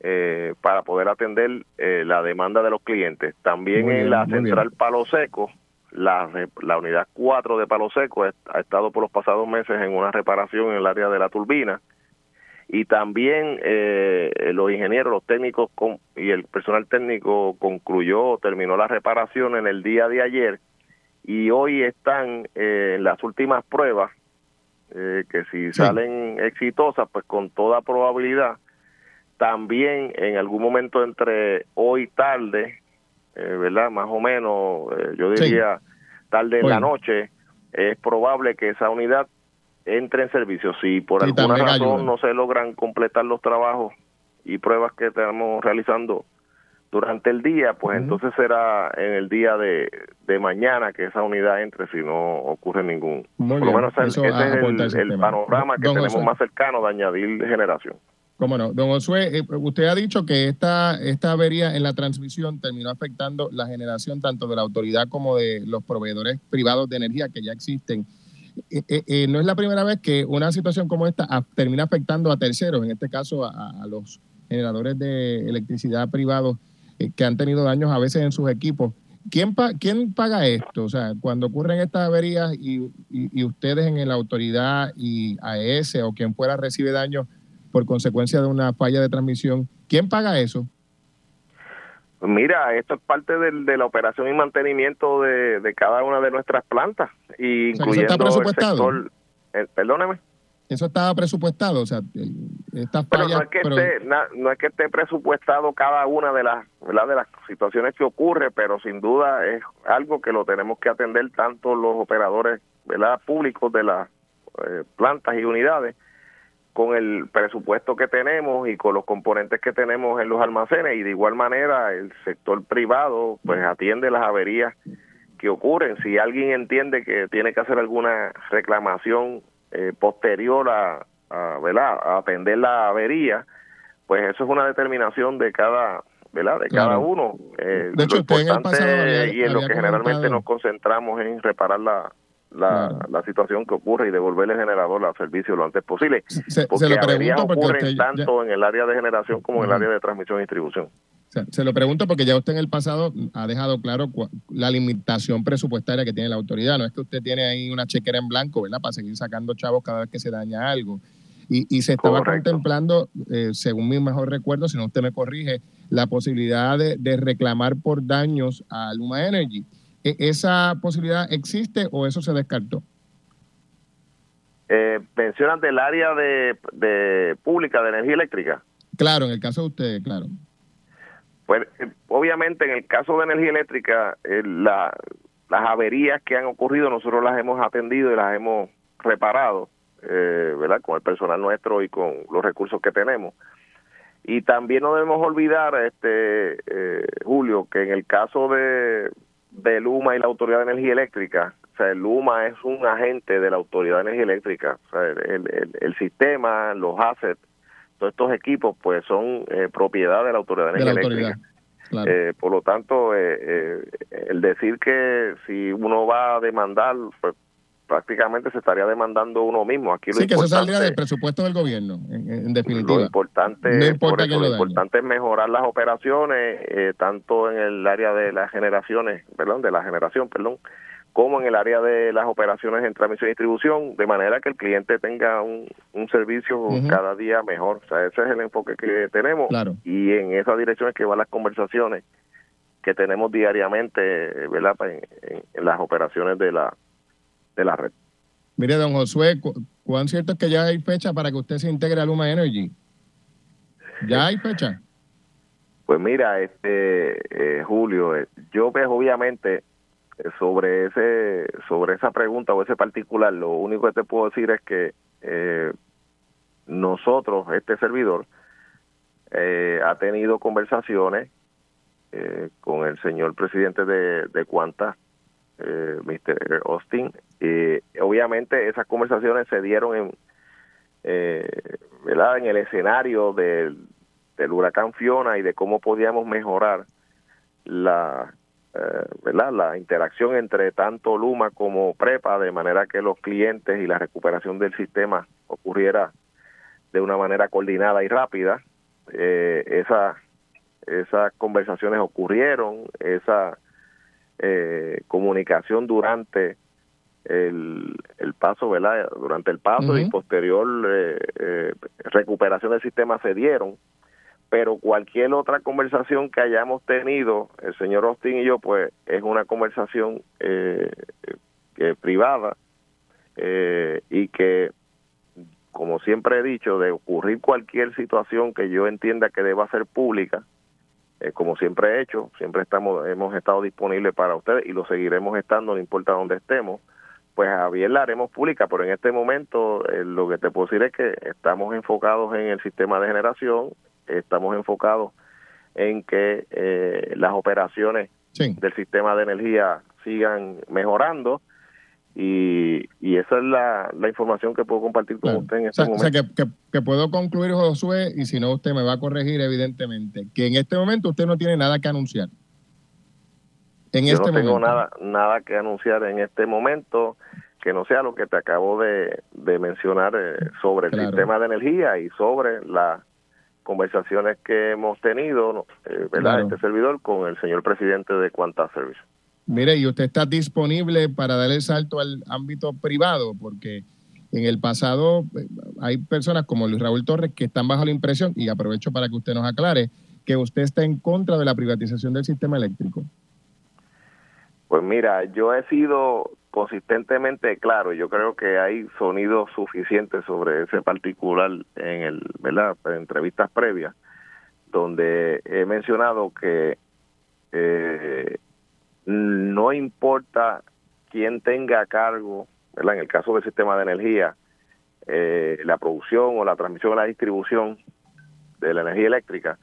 eh, para poder atender eh, la demanda de los clientes. También en la central Palo Seco, la, la unidad 4 de Palo Seco ha estado por los pasados meses en una reparación en el área de la turbina. Y también eh, los ingenieros, los técnicos y el personal técnico concluyó, terminó la reparación en el día de ayer. Y hoy están eh, en las últimas pruebas eh, que si salen exitosas, pues con toda probabilidad, también en algún momento entre hoy y tarde, eh, ¿verdad? Más o menos, yo diría tarde en la noche, es probable que esa unidad entre en servicio. Si por alguna razón no se logran completar los trabajos y pruebas que estamos realizando durante el día, pues entonces será en el día de, de, mañana que esa unidad entre si no ocurre ningún. por lo menos ese es el, panorama que tenemos más cercano de añadir generación. Cómo no. Don Josué, eh, usted ha dicho que esta, esta avería en la transmisión terminó afectando la generación tanto de la autoridad como de los proveedores privados de energía que ya existen. Eh, eh, no es la primera vez que una situación como esta termina afectando a terceros, en este caso a, los generadores de electricidad privados que han tenido daños a veces en sus equipos. ¿Quién, ¿Quién paga esto? O sea, cuando ocurren estas averías y, y, ustedes en la autoridad y AES o quien fuera recibe daños por consecuencia de una falla de transmisión, ¿quién paga eso? Mira, esto es parte de, la operación y mantenimiento de, cada una de nuestras plantas, incluyendo el sector. Eh, perdóneme. Eso estaba presupuestado, o sea, estas pero no es que esté no es que esté presupuestado cada una de las de las situaciones que ocurre, pero sin duda es algo que lo tenemos que atender tanto los operadores ¿verdad? públicos de las eh, plantas y unidades con el presupuesto que tenemos y con los componentes que tenemos en los almacenes y de igual manera el sector privado pues atiende las averías que ocurren. Si alguien entiende que tiene que hacer alguna reclamación eh, posterior a, a, atender la avería, pues eso es una determinación de cada, ¿verdad? De cada uno. Eh, de hecho, en el pasado y en lo que generalmente nos concentramos en reparar la, la, situación que ocurre y devolverle al generador al servicio lo antes posible. Se, porque lo pregunto porque tanto en el área de generación como en el área de transmisión y distribución. Se, lo pregunto porque ya usted en el pasado ha dejado claro la limitación presupuestaria que tiene la autoridad. No es que usted tiene ahí una chequera en blanco, ¿verdad? Para seguir sacando chavos cada vez que se daña algo. Y, y se estaba contemplando, eh, según mi mejor recuerdo, si no usted me corrige, la posibilidad de, de reclamar por daños a Luma Energy. ¿E, ¿Esa posibilidad existe o eso se descartó? Eh, mencionan del área de, de pública de energía eléctrica. Claro, en el caso de usted, claro. Pues eh, obviamente en el caso de energía eléctrica, eh, la, las averías que han ocurrido nosotros las hemos atendido y las hemos reparado, eh, ¿verdad? Con el personal nuestro y con los recursos que tenemos. Y también no debemos olvidar, este Julio, que en el caso de, de Luma y la Autoridad de Energía Eléctrica, sea, el Luma es un agente de la Autoridad de Energía Eléctrica. O sea, el, el, sistema, los assets, todos estos equipos, pues son eh, propiedad de la Autoridad de Energía Eléctrica. Eh, por lo tanto, eh, el decir que si uno va a demandar, pues prácticamente se estaría demandando uno mismo. Aquí sí, que eso saldría del presupuesto del gobierno, en, definitiva. Lo importante, lo, importante es mejorar las operaciones, eh, tanto en el área de las generaciones, perdón, de la generación, perdón, como en el área de las operaciones en transmisión y distribución, de manera que el cliente tenga un, servicio cada día mejor. O sea, ese es el enfoque que tenemos y en esa dirección es que van las conversaciones que tenemos diariamente, ¿verdad? en las operaciones de la de la red. Mire, don Josué, ¿cuán cierto es que ya hay fecha para que usted se integre a Luma Energy? ¿Ya hay fecha? Pues mira, este eh, Julio, eh, yo pues obviamente eh, sobre ese sobre esa pregunta o ese particular, lo único que te puedo decir es que nosotros, este servidor, ha tenido conversaciones con el señor presidente de, de Cuanta, eh, Mr. Austin. y obviamente esas conversaciones se dieron en, eh, ¿verdad? en el escenario del, del, huracán Fiona y de cómo podíamos mejorar la, eh, ¿verdad? la interacción entre tanto Luma como Prepa, de manera que los clientes y la recuperación del sistema ocurriera de una manera coordinada y rápida. Eh, esa, esas conversaciones ocurrieron, esa eh, comunicación durante el, el, paso, ¿verdad? Durante el paso y posterior eh, eh, recuperación del sistema se dieron, pero cualquier otra conversación que hayamos tenido, el señor Austin y yo, pues es una conversación eh, privada y que, como siempre he dicho, de ocurrir cualquier situación que yo entienda que deba ser pública, eh, como siempre he hecho, siempre estamos hemos estado disponibles para ustedes y lo seguiremos estando, no importa dónde estemos. Pues a bien la haremos pública, pero en este momento eh, lo que te puedo decir es que estamos enfocados en el sistema de generación, estamos enfocados en que eh, las operaciones del sistema de energía sigan mejorando y, y esa es la, la, información que puedo compartir con usted en este momento. O sea, que, que, puedo concluir, Josué, y si no, usted me va a corregir, evidentemente, que en este momento usted no tiene nada que anunciar. En Yo este no tengo nada, nada que anunciar en este momento que no sea lo que te acabo de, de mencionar eh, sobre el sistema de energía y sobre las conversaciones que hemos tenido, eh, ¿verdad? Este servidor con el señor presidente de Quanta Service. Mire, y usted está disponible para dar el salto al ámbito privado, porque en el pasado eh, hay personas como Luis Raúl Torres que están bajo la impresión, y aprovecho para que usted nos aclare, que usted está en contra de la privatización del sistema eléctrico. Pues mira, yo he sido consistentemente claro, yo creo que hay sonidos suficientes sobre ese particular en el, ¿verdad? En entrevistas previas, donde he mencionado que eh, no importa quién tenga a cargo, ¿verdad? en el caso del sistema de energía, eh, la producción o la transmisión o la distribución de la energía eléctrica,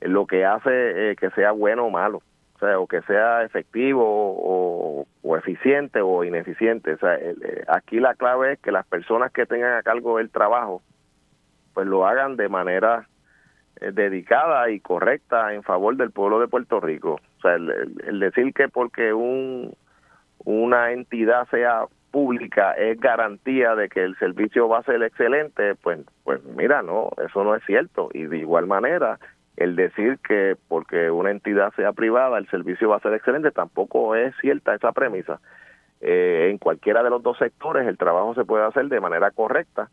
lo que hace eh, que sea bueno o malo, o sea, o que sea efectivo o, eficiente o ineficiente. O sea, eh, aquí la clave es que las personas que tengan a cargo el trabajo, pues lo hagan de manera dedicada y correcta en favor del pueblo de Puerto Rico. O sea, el, decir que porque un, una entidad sea pública es garantía de que el servicio va a ser excelente, pues, pues mira, no, eso no es cierto. Y de igual manera, el decir que porque una entidad sea privada el servicio va a ser excelente tampoco es cierta esa premisa. Eh, en cualquiera de los dos sectores el trabajo se puede hacer de manera correcta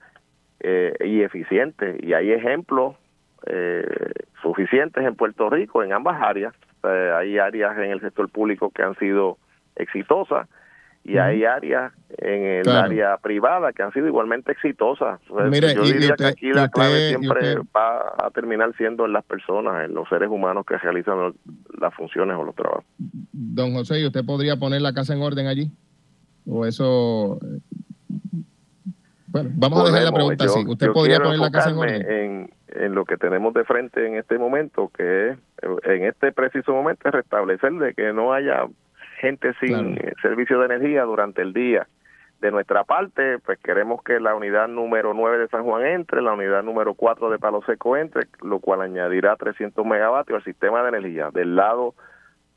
eh, y eficiente. Y hay ejemplos eh, suficientes en Puerto Rico en ambas áreas. Eh, hay áreas en el sector público que han sido exitosas y hay áreas en el área privada que han sido igualmente exitosas. Pues, yo diría que aquí la clave siempre va a terminar siendo en las personas, en los seres humanos que realizan las funciones o los trabajos. Don José, ¿y usted podría poner la casa en orden allí? ¿O eso bueno, vamos a dejar la pregunta así. ¿Usted podría poner la casa en orden? En, lo que tenemos de frente en este momento, que es, en este preciso momento, es restablecer de que no haya gente sin servicio de energía durante el día. De nuestra parte, pues queremos que la unidad número 9 de San Juan entre, la unidad número 4 de Palo Seco entre, lo cual añadirá 300 megavatios al sistema de energía. Del lado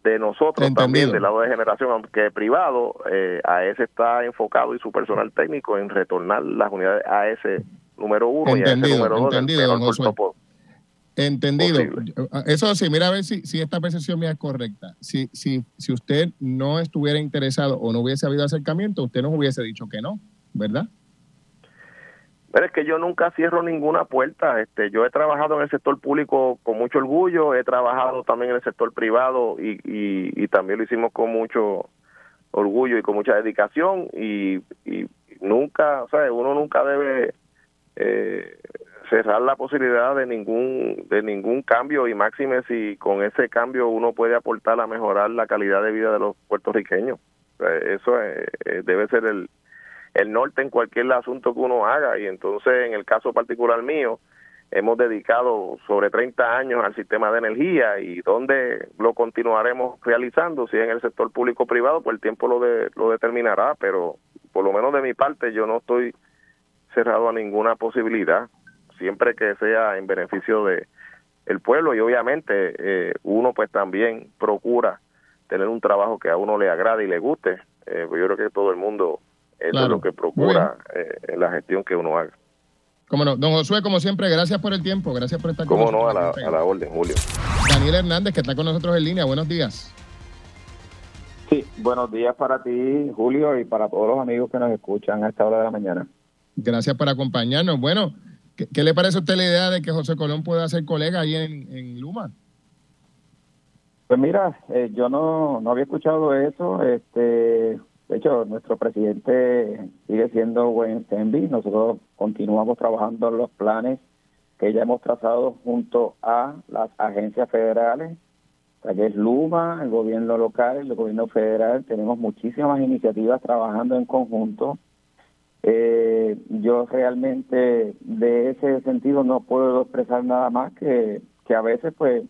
de nosotros también, del lado de generación, aunque privado, eh, AES está enfocado y su personal técnico en retornar las unidades AES número 1 y AES número 2 Entendido. Eso sí, mira a ver si, si esta percepción mía es correcta. Si, si, si usted no estuviera interesado o no hubiese habido acercamiento, usted nos hubiese dicho que no, ¿verdad? Pero es que yo nunca cierro ninguna puerta. Este, yo he trabajado en el sector público con mucho orgullo, he trabajado también en el sector privado y, y, también lo hicimos con mucho orgullo y con mucha dedicación y, y nunca, o sea, uno nunca debe eh, cerrar la posibilidad de ningún de ningún cambio y máxime si con ese cambio uno puede aportar a mejorar la calidad de vida de los puertorriqueños. Eso debe ser el, el norte en cualquier asunto que uno haga y entonces en el caso particular mío hemos dedicado sobre 30 años al sistema de energía y donde lo continuaremos realizando, si en el sector público privado, pues el tiempo lo, de, lo determinará, pero por lo menos de mi parte yo no estoy cerrado a ninguna posibilidad siempre que sea en beneficio de el pueblo y obviamente eh, uno pues también procura tener un trabajo que a uno le agrade y le guste. Eh, pues yo creo que todo el mundo eso es lo que procura eh, en la gestión que uno haga. Como no, don Josué, como siempre, gracias por el tiempo, gracias por estar con nosotros. Como no, a la, a la orden, Julio. Daniel Hernández, que está con nosotros en línea, buenos días. Sí, buenos días para ti, Julio, y para todos los amigos que nos escuchan a esta hora de la mañana. Gracias por acompañarnos. Bueno, ¿Qué, le parece a usted la idea de que José Colón pueda ser colega ahí en, Luma? Pues mira, eh, yo no, no había escuchado eso. Este, de hecho, nuestro presidente sigue siendo Wayne Stenby. Nosotros continuamos trabajando en los planes que ya hemos trazado junto a las agencias federales, que es Luma, el gobierno local, el gobierno federal. Tenemos muchísimas iniciativas trabajando en conjunto eh, yo realmente de ese sentido no puedo expresar nada más que, que a veces pues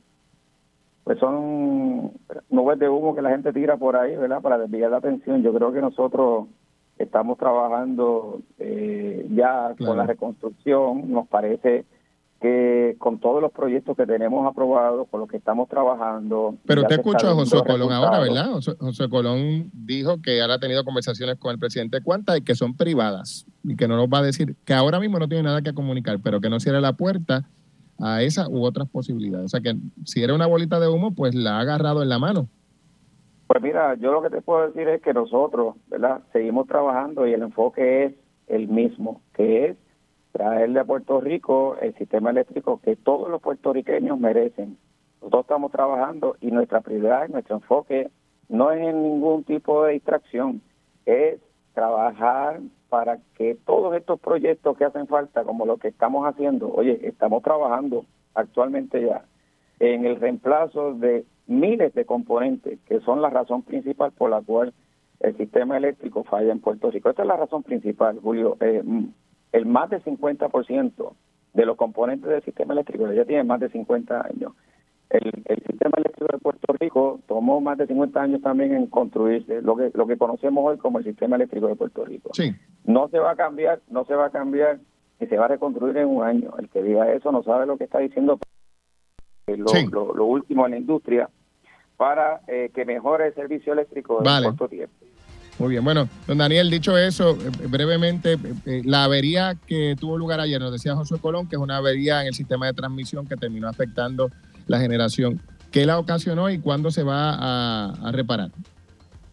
pues son nubes de humo que la gente tira por ahí, ¿verdad? Para desviar la atención. Yo creo que nosotros estamos trabajando eh, ya con la reconstrucción. Nos parece que con todos los proyectos que tenemos aprobados, con los que estamos trabajando. Pero usted escuchó a José Colón ahora, ¿verdad? José, Colón dijo que ahora ha tenido conversaciones con el presidente Cuanta y que son privadas y que no nos va a decir que ahora mismo no tiene nada que comunicar, pero que no cierre la puerta a esa u otras posibilidades. O sea que si era una bolita de humo, pues la ha agarrado en la mano. Pues mira, yo lo que te puedo decir es que nosotros, ¿verdad? Seguimos trabajando y el enfoque es el mismo, que es traerle a Puerto Rico el sistema eléctrico que todos los puertorriqueños merecen. Nosotros estamos trabajando y nuestra prioridad, nuestro enfoque no es en ningún tipo de distracción, es trabajar para que todos estos proyectos que hacen falta, como lo que estamos haciendo, oye, estamos trabajando actualmente ya en el reemplazo de miles de componentes que son la razón principal por la cual el sistema eléctrico falla en Puerto Rico. Esta es la razón principal, Julio. Eh, el más del 50% de los componentes del sistema eléctrico ya tienen más de 50 años. El, sistema eléctrico de Puerto Rico tomó más de 50 años también en construirse, lo que lo que conocemos hoy como el sistema eléctrico de Puerto Rico. Sí. No se va a cambiar, no se va a cambiar y se va a reconstruir en un año. El que diga eso no sabe lo que está diciendo lo, lo, último en la industria para eh, que mejore el servicio eléctrico en corto tiempo. Muy bien, bueno, don Daniel, dicho eso, eh, brevemente, eh, eh, la avería que tuvo lugar ayer, nos decía José Colón, que es una avería en el sistema de transmisión que terminó afectando la generación. ¿Qué la ocasionó y cuándo se va a, reparar?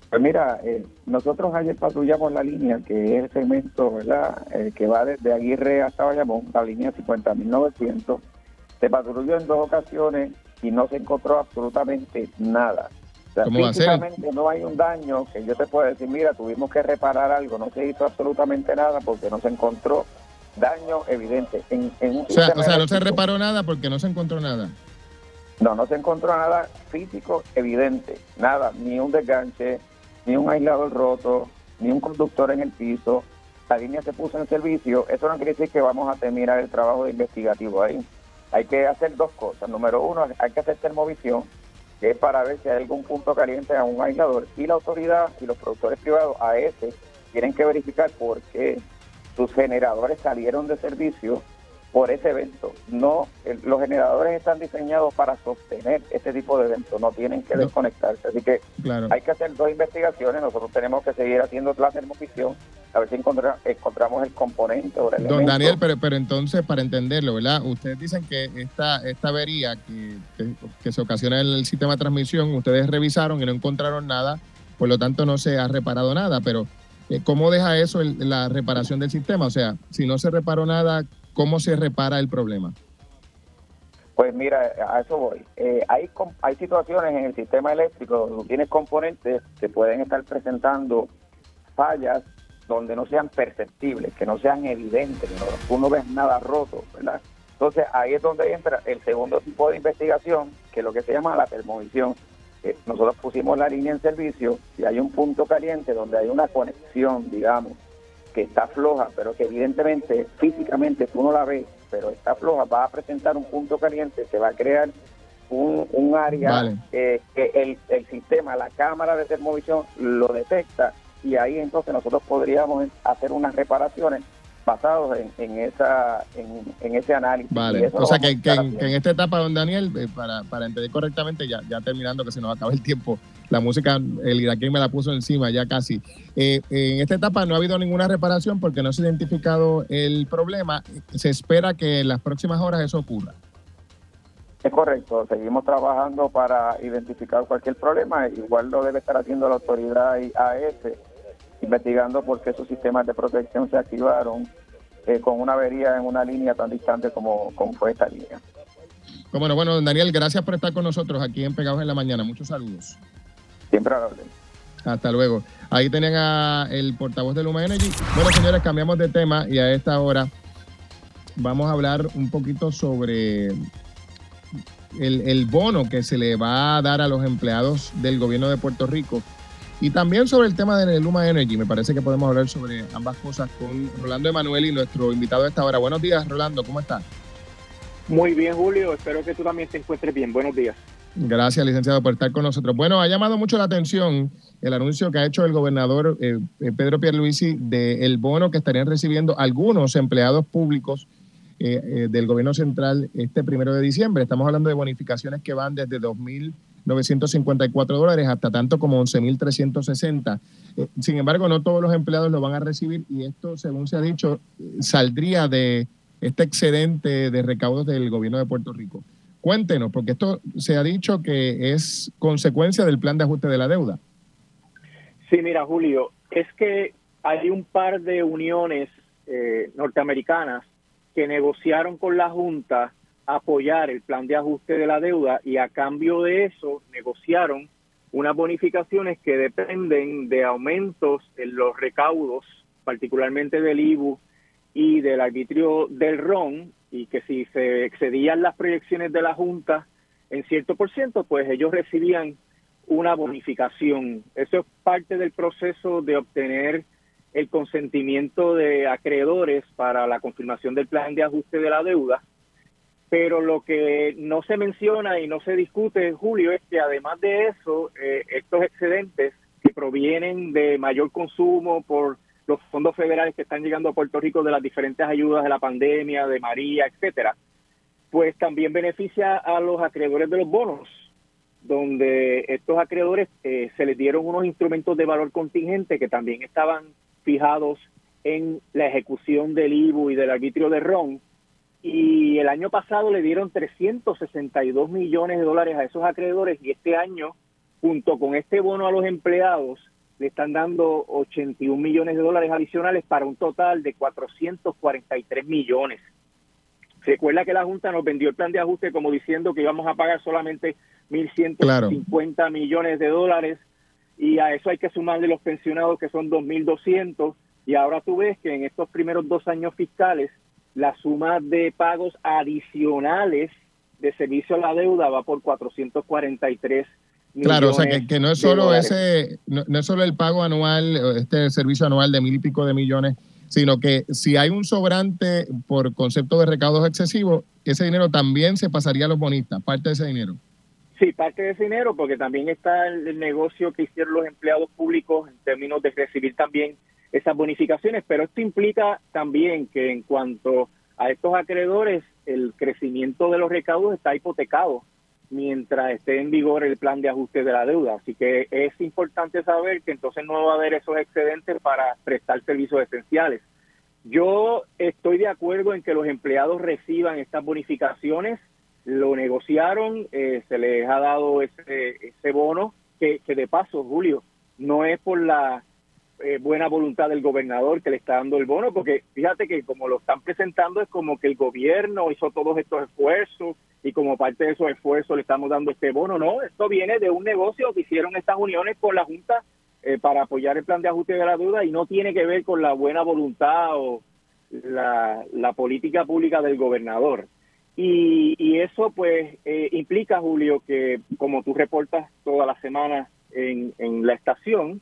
Pues mira, nosotros ayer patrullamos la línea, que es el segmento ¿verdad? que va desde Aguirre hasta Bayamón, la línea 50.900. Se patrulló en dos ocasiones y no se encontró absolutamente nada. O no hay un daño que yo te pueda decir, mira, tuvimos que reparar algo, no se hizo absolutamente nada porque no se encontró daño evidente. En, o sea, o sea no se reparó nada porque no se encontró nada. No, no se encontró nada físico evidente, nada, ni un desganche, ni un aislador roto, ni un conductor en el piso. La línea se puso en servicio. Eso no quiere decir que vamos a terminar el trabajo investigativo ahí. Hay que hacer dos cosas. Número uno, hay que hacer termovisión que es para ver si hay algún punto caliente a un aislador y la autoridad y los productores privados a ese tienen que verificar por qué sus generadores salieron de servicio por ese evento. No, los generadores están diseñados para sostener este tipo de eventos, no tienen que desconectarse. Así que hay que hacer dos investigaciones. Nosotros tenemos que seguir haciendo la termofisión a ver si encontramos el componente o el Don Daniel, pero, pero entonces, para entenderlo, ¿verdad? Ustedes dicen que esta, esta avería que, que, se ocasiona en el sistema de transmisión, ustedes revisaron y no encontraron nada, por lo tanto no se ha reparado nada, pero eh, ¿cómo deja eso la reparación del sistema? O sea, si no se reparó nada, ¿cómo se repara el problema? Pues mira, a eso voy. Eh, hay, hay situaciones en el sistema eléctrico donde tienes componentes que pueden estar presentando fallas donde no sean perceptibles, que no sean evidentes, no, tú no ves nada roto, ¿verdad? Entonces ahí es donde entra el segundo tipo de investigación, que es lo que se llama la termovisión. nosotros pusimos la línea en servicio y hay un punto caliente donde hay una conexión, digamos, que está floja, pero que evidentemente físicamente tú no la ves, pero está floja, va a presentar un punto caliente, se va a crear un, un área eh, que el, el sistema, la cámara de termovisión lo detecta y ahí entonces nosotros podríamos hacer unas reparaciones basados en, esa en, ese análisis. Vale, o sea que, en, esta etapa, don Daniel, eh, para, para entender correctamente, ya, ya terminando que se nos acaba el tiempo, la música, el iraquí me la puso encima ya casi. Eh, en esta etapa no ha habido ninguna reparación porque no se ha identificado el problema. Se espera que en las próximas horas eso ocurra. Es correcto, seguimos trabajando para identificar cualquier problema, igual lo debe estar haciendo la autoridad AES, investigando por qué sus sistemas de protección se activaron eh, con una avería en una línea tan distante como, como fue esta línea. Bueno, bueno, Daniel, gracias por estar con nosotros aquí en Pegados en la Mañana. Muchos saludos. Siempre agradable. Hasta luego. Ahí tenían a el portavoz de Luma Energy. Bueno, señores, cambiamos de tema y a esta hora vamos a hablar un poquito sobre el, el bono que se le va a dar a los empleados del gobierno de Puerto Rico y también sobre el tema de Luma Energy. Me parece que podemos hablar sobre ambas cosas con Rolando Emanuel y nuestro invitado de esta hora. Buenos días, Rolando, ¿cómo estás? Muy bien, Julio. Espero que tú también te encuentres bien. Buenos días. Gracias, licenciado, por estar con nosotros. Bueno, ha llamado mucho la atención el anuncio que ha hecho el gobernador eh, eh, Pedro Pierluisi del bono que estarían recibiendo algunos empleados públicos eh, del gobierno central este primero de diciembre. Estamos hablando de bonificaciones que van desde 2.954 dólares hasta tanto como 11.360. sin embargo, no todos los empleados lo van a recibir y esto, según se ha dicho, saldría de este excedente de recaudos del gobierno de Puerto Rico. Cuéntenos, porque esto se ha dicho que es consecuencia del plan de ajuste de la deuda. Sí, mira, Julio, es que hay un par de uniones eh, norteamericanas que negociaron con la Junta apoyar el plan de ajuste de la deuda y a cambio de eso negociaron unas bonificaciones que dependen de aumentos en los recaudos, particularmente del IBU y del arbitrio del RON, y que si se excedían las proyecciones de la Junta en cierto por ciento, pues ellos recibían una bonificación. Eso es parte del proceso de obtener el consentimiento de acreedores para la confirmación del plan de ajuste de la deuda. Pero lo que no se menciona y no se discute, Julio, es que además de eso, eh, estos excedentes que provienen de mayor consumo por los fondos federales que están llegando a Puerto Rico de las diferentes ayudas de la pandemia, de María, etcétera, pues también beneficia a los acreedores de los bonos, donde estos acreedores eh, se les dieron unos instrumentos de valor contingente que también estaban fijados en la ejecución del IBU y del arbitrio de RON, y el año pasado le dieron 362 millones de dólares a esos acreedores y este año, junto con este bono a los empleados, le están dando 81 millones de dólares adicionales para un total de 443 millones. Recuerda que la Junta nos vendió el plan de ajuste como diciendo que íbamos a pagar solamente 1.150 millones de dólares y a eso hay que sumarle los pensionados que son 2.200 y ahora tú ves que en estos primeros dos años fiscales la suma de pagos adicionales de servicio a la deuda va por 443 Claro, o sea, que, no es solo ese, no, es solo el pago anual, este servicio anual de mil y pico de millones, sino que si hay un sobrante por concepto de recaudos excesivos, ese dinero también se pasaría a los bonistas, parte de ese dinero. Sí, parte de ese dinero, porque también está el, negocio que hicieron los empleados públicos en términos de recibir también esas bonificaciones, pero esto implica también que en cuanto a estos acreedores, el crecimiento de los recaudos está hipotecado mientras esté en vigor el plan de ajuste de la deuda. Así que es importante saber que entonces no va a haber esos excedentes para prestar servicios esenciales. Yo estoy de acuerdo en que los empleados reciban estas bonificaciones, lo negociaron, eh, se les ha dado ese, ese bono, que, que de paso, Julio, no es por la eh, buena voluntad del gobernador que le está dando el bono, porque fíjate que como lo están presentando es como que el gobierno hizo todos estos esfuerzos y como parte de esos esfuerzos le estamos dando este bono. No, esto viene de un negocio que hicieron estas uniones con la Junta eh, para apoyar el plan de ajuste de la deuda y no tiene que ver con la buena voluntad o la, política pública del gobernador. Y, y eso pues eh, implica, Julio, que como tú reportas todas las semanas en, en la estación,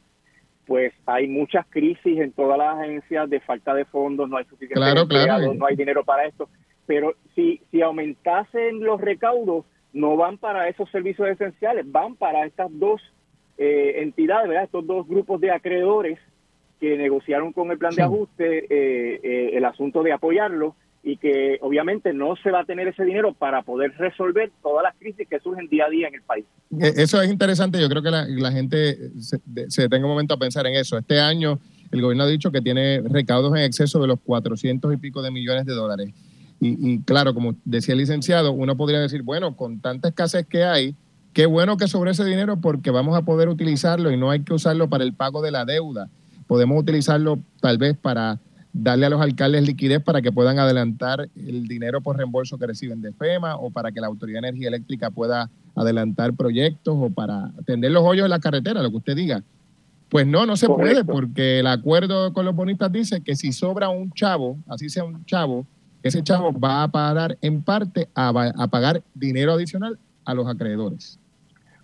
pues hay muchas crisis en todas las agencias de falta de fondos, no hay suficiente claro, no hay dinero para esto. Pero si, si aumentasen los recaudos, no van para esos servicios esenciales, van para estas dos eh, entidades, ¿verdad? estos dos grupos de acreedores que negociaron con el plan de ajuste eh, eh, el asunto de apoyarlo y que obviamente no se va a tener ese dinero para poder resolver todas las crisis que surgen día a día en el país. Eh, eso es interesante, yo creo que la, gente se, se un momento a pensar en eso. Este año el gobierno ha dicho que tiene recaudos en exceso de los 400 y pico de millones de dólares. Y, y claro, como decía el licenciado, uno podría decir, bueno, con tanta escasez que hay, qué bueno que sobre ese dinero porque vamos a poder utilizarlo y no hay que usarlo para el pago de la deuda. Podemos utilizarlo tal vez para darle a los alcaldes liquidez para que puedan adelantar el dinero por reembolso que reciben de FEMA o para que la Autoridad de Energía Eléctrica pueda adelantar proyectos o para atender los hoyos de la carretera, lo que usted diga. Pues no, no se puede porque el acuerdo con los bonistas dice que si sobra un chavo, así sea un chavo, ese chavo va a parar en parte a, a pagar dinero adicional a los acreedores.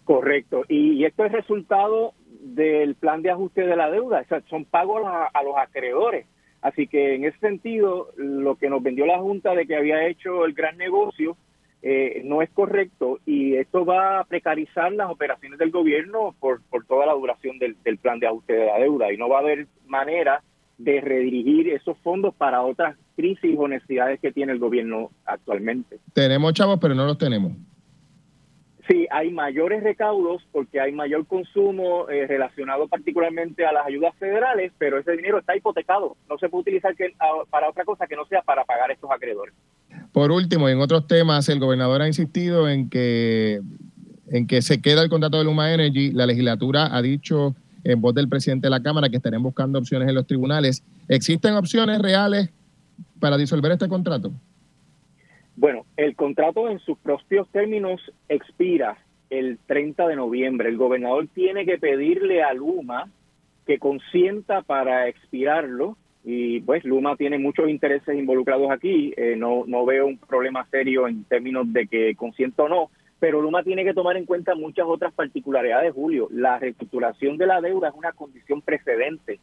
Correcto. Y, esto es resultado del plan de ajuste de la deuda. O sea, son pagos a los acreedores Así que en ese sentido, lo que nos vendió la Junta de que había hecho el gran negocio eh, no es correcto y esto va a precarizar las operaciones del gobierno por, por toda la duración del, plan de ajuste de la deuda y no va a haber manera de redirigir esos fondos para otras crisis o necesidades que tiene el gobierno actualmente. Tenemos chavos, pero no los tenemos. Sí, hay mayores recaudos porque hay mayor consumo eh, relacionado particularmente a las ayudas federales, pero ese dinero está hipotecado. No se puede utilizar que, para otra cosa que no sea para pagar estos acreedores. Por último, en otros temas, el gobernador ha insistido en que, en que se queda el contrato de Luma Energy. La legislatura ha dicho en voz del presidente de la Cámara que estarían buscando opciones en los tribunales. ¿Existen opciones reales para disolver este contrato? Bueno, el contrato en sus propios términos expira el 30 de noviembre. El gobernador tiene que pedirle a Luma que consienta para expirarlo y pues Luma tiene muchos intereses involucrados aquí. Eh, no, no veo un problema serio en términos de que consienta o no, pero Luma tiene que tomar en cuenta muchas otras particularidades, Julio. La reestructuración de la deuda es una condición precedente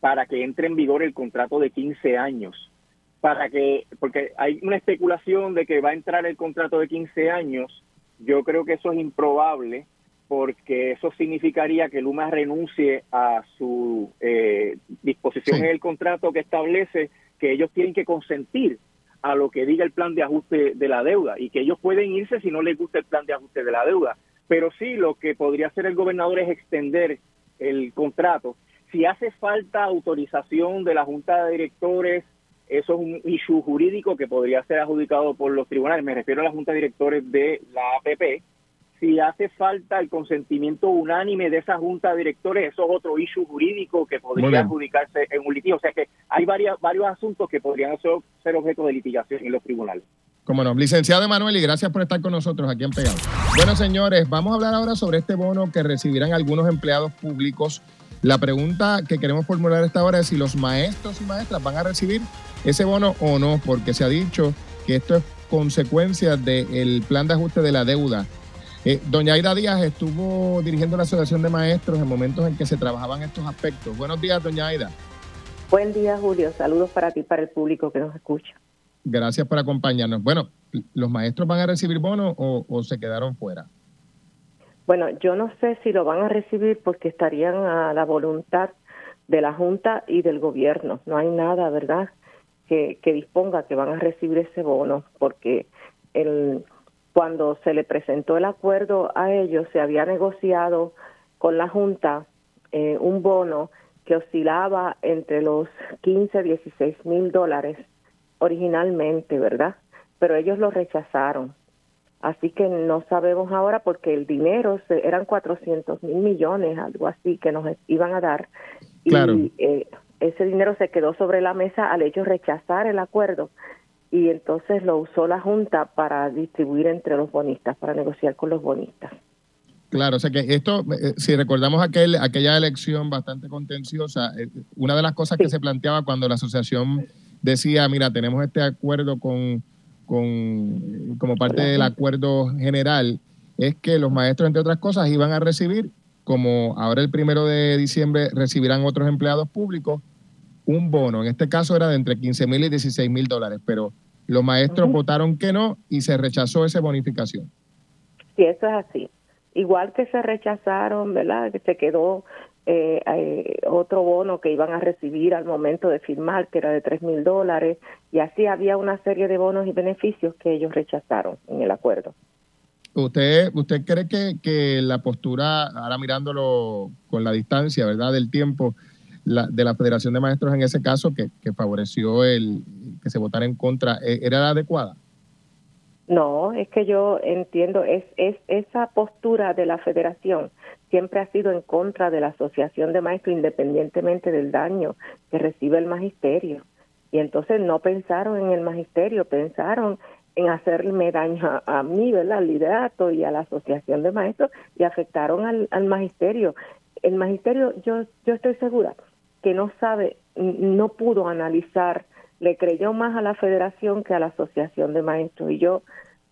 para que entre en vigor el contrato de 15 años para que, porque hay una especulación de que va a entrar el contrato de 15 años, yo creo que eso es improbable porque eso significaría que Luma renuncie a su eh, disposición en el contrato que establece que ellos tienen que consentir a lo que diga el plan de ajuste de la deuda y que ellos pueden irse si no les gusta el plan de ajuste de la deuda. Pero sí, lo que podría hacer el gobernador es extender el contrato. Si hace falta autorización de la Junta de Directores eso es un issue jurídico que podría ser adjudicado por los tribunales. Me refiero a la Junta de Directores de la APP. Si hace falta el consentimiento unánime de esa Junta de Directores, eso es otro issue jurídico que podría adjudicarse en un litigio. O sea que hay varias, varios asuntos que podrían ser, objeto de litigación en los tribunales. Como no. Licenciado Emanuel, y gracias por estar con nosotros aquí en Pegado. Bueno, señores, vamos a hablar ahora sobre este bono que recibirán algunos empleados públicos. La pregunta que queremos formular esta hora es si los maestros y maestras van a recibir ese bono o no, porque se ha dicho que esto es consecuencia del plan de ajuste de la deuda. Eh, doña Aida Díaz estuvo dirigiendo la Asociación de Maestros en momentos en que se trabajaban estos aspectos. Buenos días, doña Aida. Buen día, Julio. Saludos para ti, para el público que nos escucha. Gracias por acompañarnos. Bueno, ¿los maestros van a recibir bonos o, se quedaron fuera? Bueno, yo no sé si lo van a recibir porque estarían a la voluntad de la Junta y del gobierno. No hay nada, ¿verdad?, que, que disponga que van a recibir ese bono, porque el, cuando se le presentó el acuerdo a ellos, se había negociado con la Junta eh, un bono que oscilaba entre los 15 y 16 mil dólares originalmente, ¿verdad? Pero ellos lo rechazaron. Así que no sabemos ahora porque el dinero eran 400 mil millones, algo así, que nos iban a dar. Y eh, ese dinero se quedó sobre la mesa al ellos rechazar el acuerdo y entonces lo usó la Junta para distribuir entre los bonistas, para negociar con los bonistas. Claro, o sea que esto, eh, si recordamos aquel, aquella elección bastante contenciosa, eh, una de las cosas que se planteaba cuando la asociación decía, mira, tenemos este acuerdo con, con como parte del acuerdo general, es que los maestros, entre otras cosas, iban a recibir, como ahora el primero de diciembre recibirán otros empleados públicos, un bono. En este caso era de entre 15 mil y 16 mil dólares, pero los maestros votaron que no y se rechazó esa bonificación. Sí, eso es así. Igual que se rechazaron, ¿verdad? Que se quedó eh, eh, otro bono que iban a recibir al momento de firmar, que era de 3 mil dólares, y así había una serie de bonos y beneficios que ellos rechazaron en el acuerdo. ¿Usted, usted cree que, que la postura, ahora mirándolo con la distancia, ¿verdad?, del tiempo, de la Federación de Maestros en ese caso, que, que favoreció el que se votara en contra, ¿e, ¿era la adecuada? No, es que yo entiendo, es, es esa postura de la federación siempre ha sido en contra de la asociación de maestros independientemente del daño que recibe el magisterio. Y entonces no pensaron en el magisterio, pensaron en hacerme daño a, mí, ¿verdad? al liderato y a la asociación de maestros y afectaron al, al magisterio. El magisterio, yo, yo estoy segura que no sabe, no pudo analizar, le creyó más a la federación que a la asociación de maestros. Y yo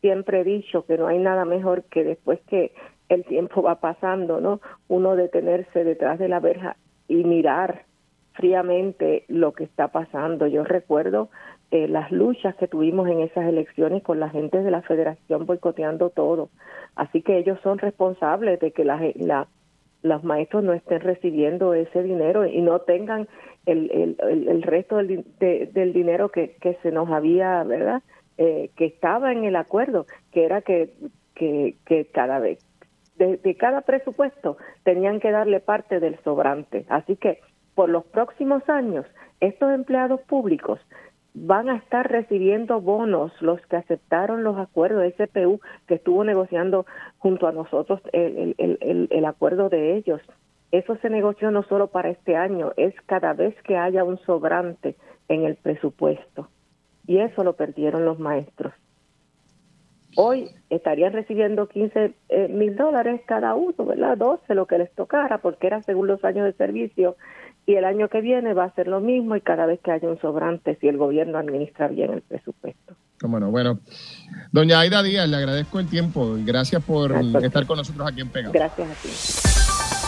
siempre he dicho que no hay nada mejor que después que el tiempo va pasando, ¿no? Uno detenerse detrás de la verja y mirar fríamente lo que está pasando. Yo recuerdo eh, las luchas que tuvimos en esas elecciones con la gente de la federación boicoteando todo. Así que ellos son responsables de que la, la los maestros no estén recibiendo ese dinero y no tengan el, el, el resto del, del dinero que, que se nos había, ¿verdad? Eh, que estaba en el acuerdo, que era que, que, que cada vez, de, de, cada presupuesto, tenían que darle parte del sobrante. Así que por los próximos años, estos empleados públicos van a estar recibiendo bonos los que aceptaron los acuerdos de SPU que estuvo negociando junto a nosotros el, el, el, acuerdo de ellos. Eso se negoció no solo para este año, es cada vez que haya un sobrante en el presupuesto. Y eso lo perdieron los maestros. Hoy estarían recibiendo 15 eh, mil dólares cada uno, ¿verdad? 12, lo que les tocara, porque era según los años de servicio y el año que viene va a ser lo mismo y cada vez que haya un sobrante, si el gobierno administra bien el presupuesto. Bueno, bueno. Doña Aida Díaz, le agradezco el tiempo y gracias por estar con nosotros aquí en Pega. Gracias a ti.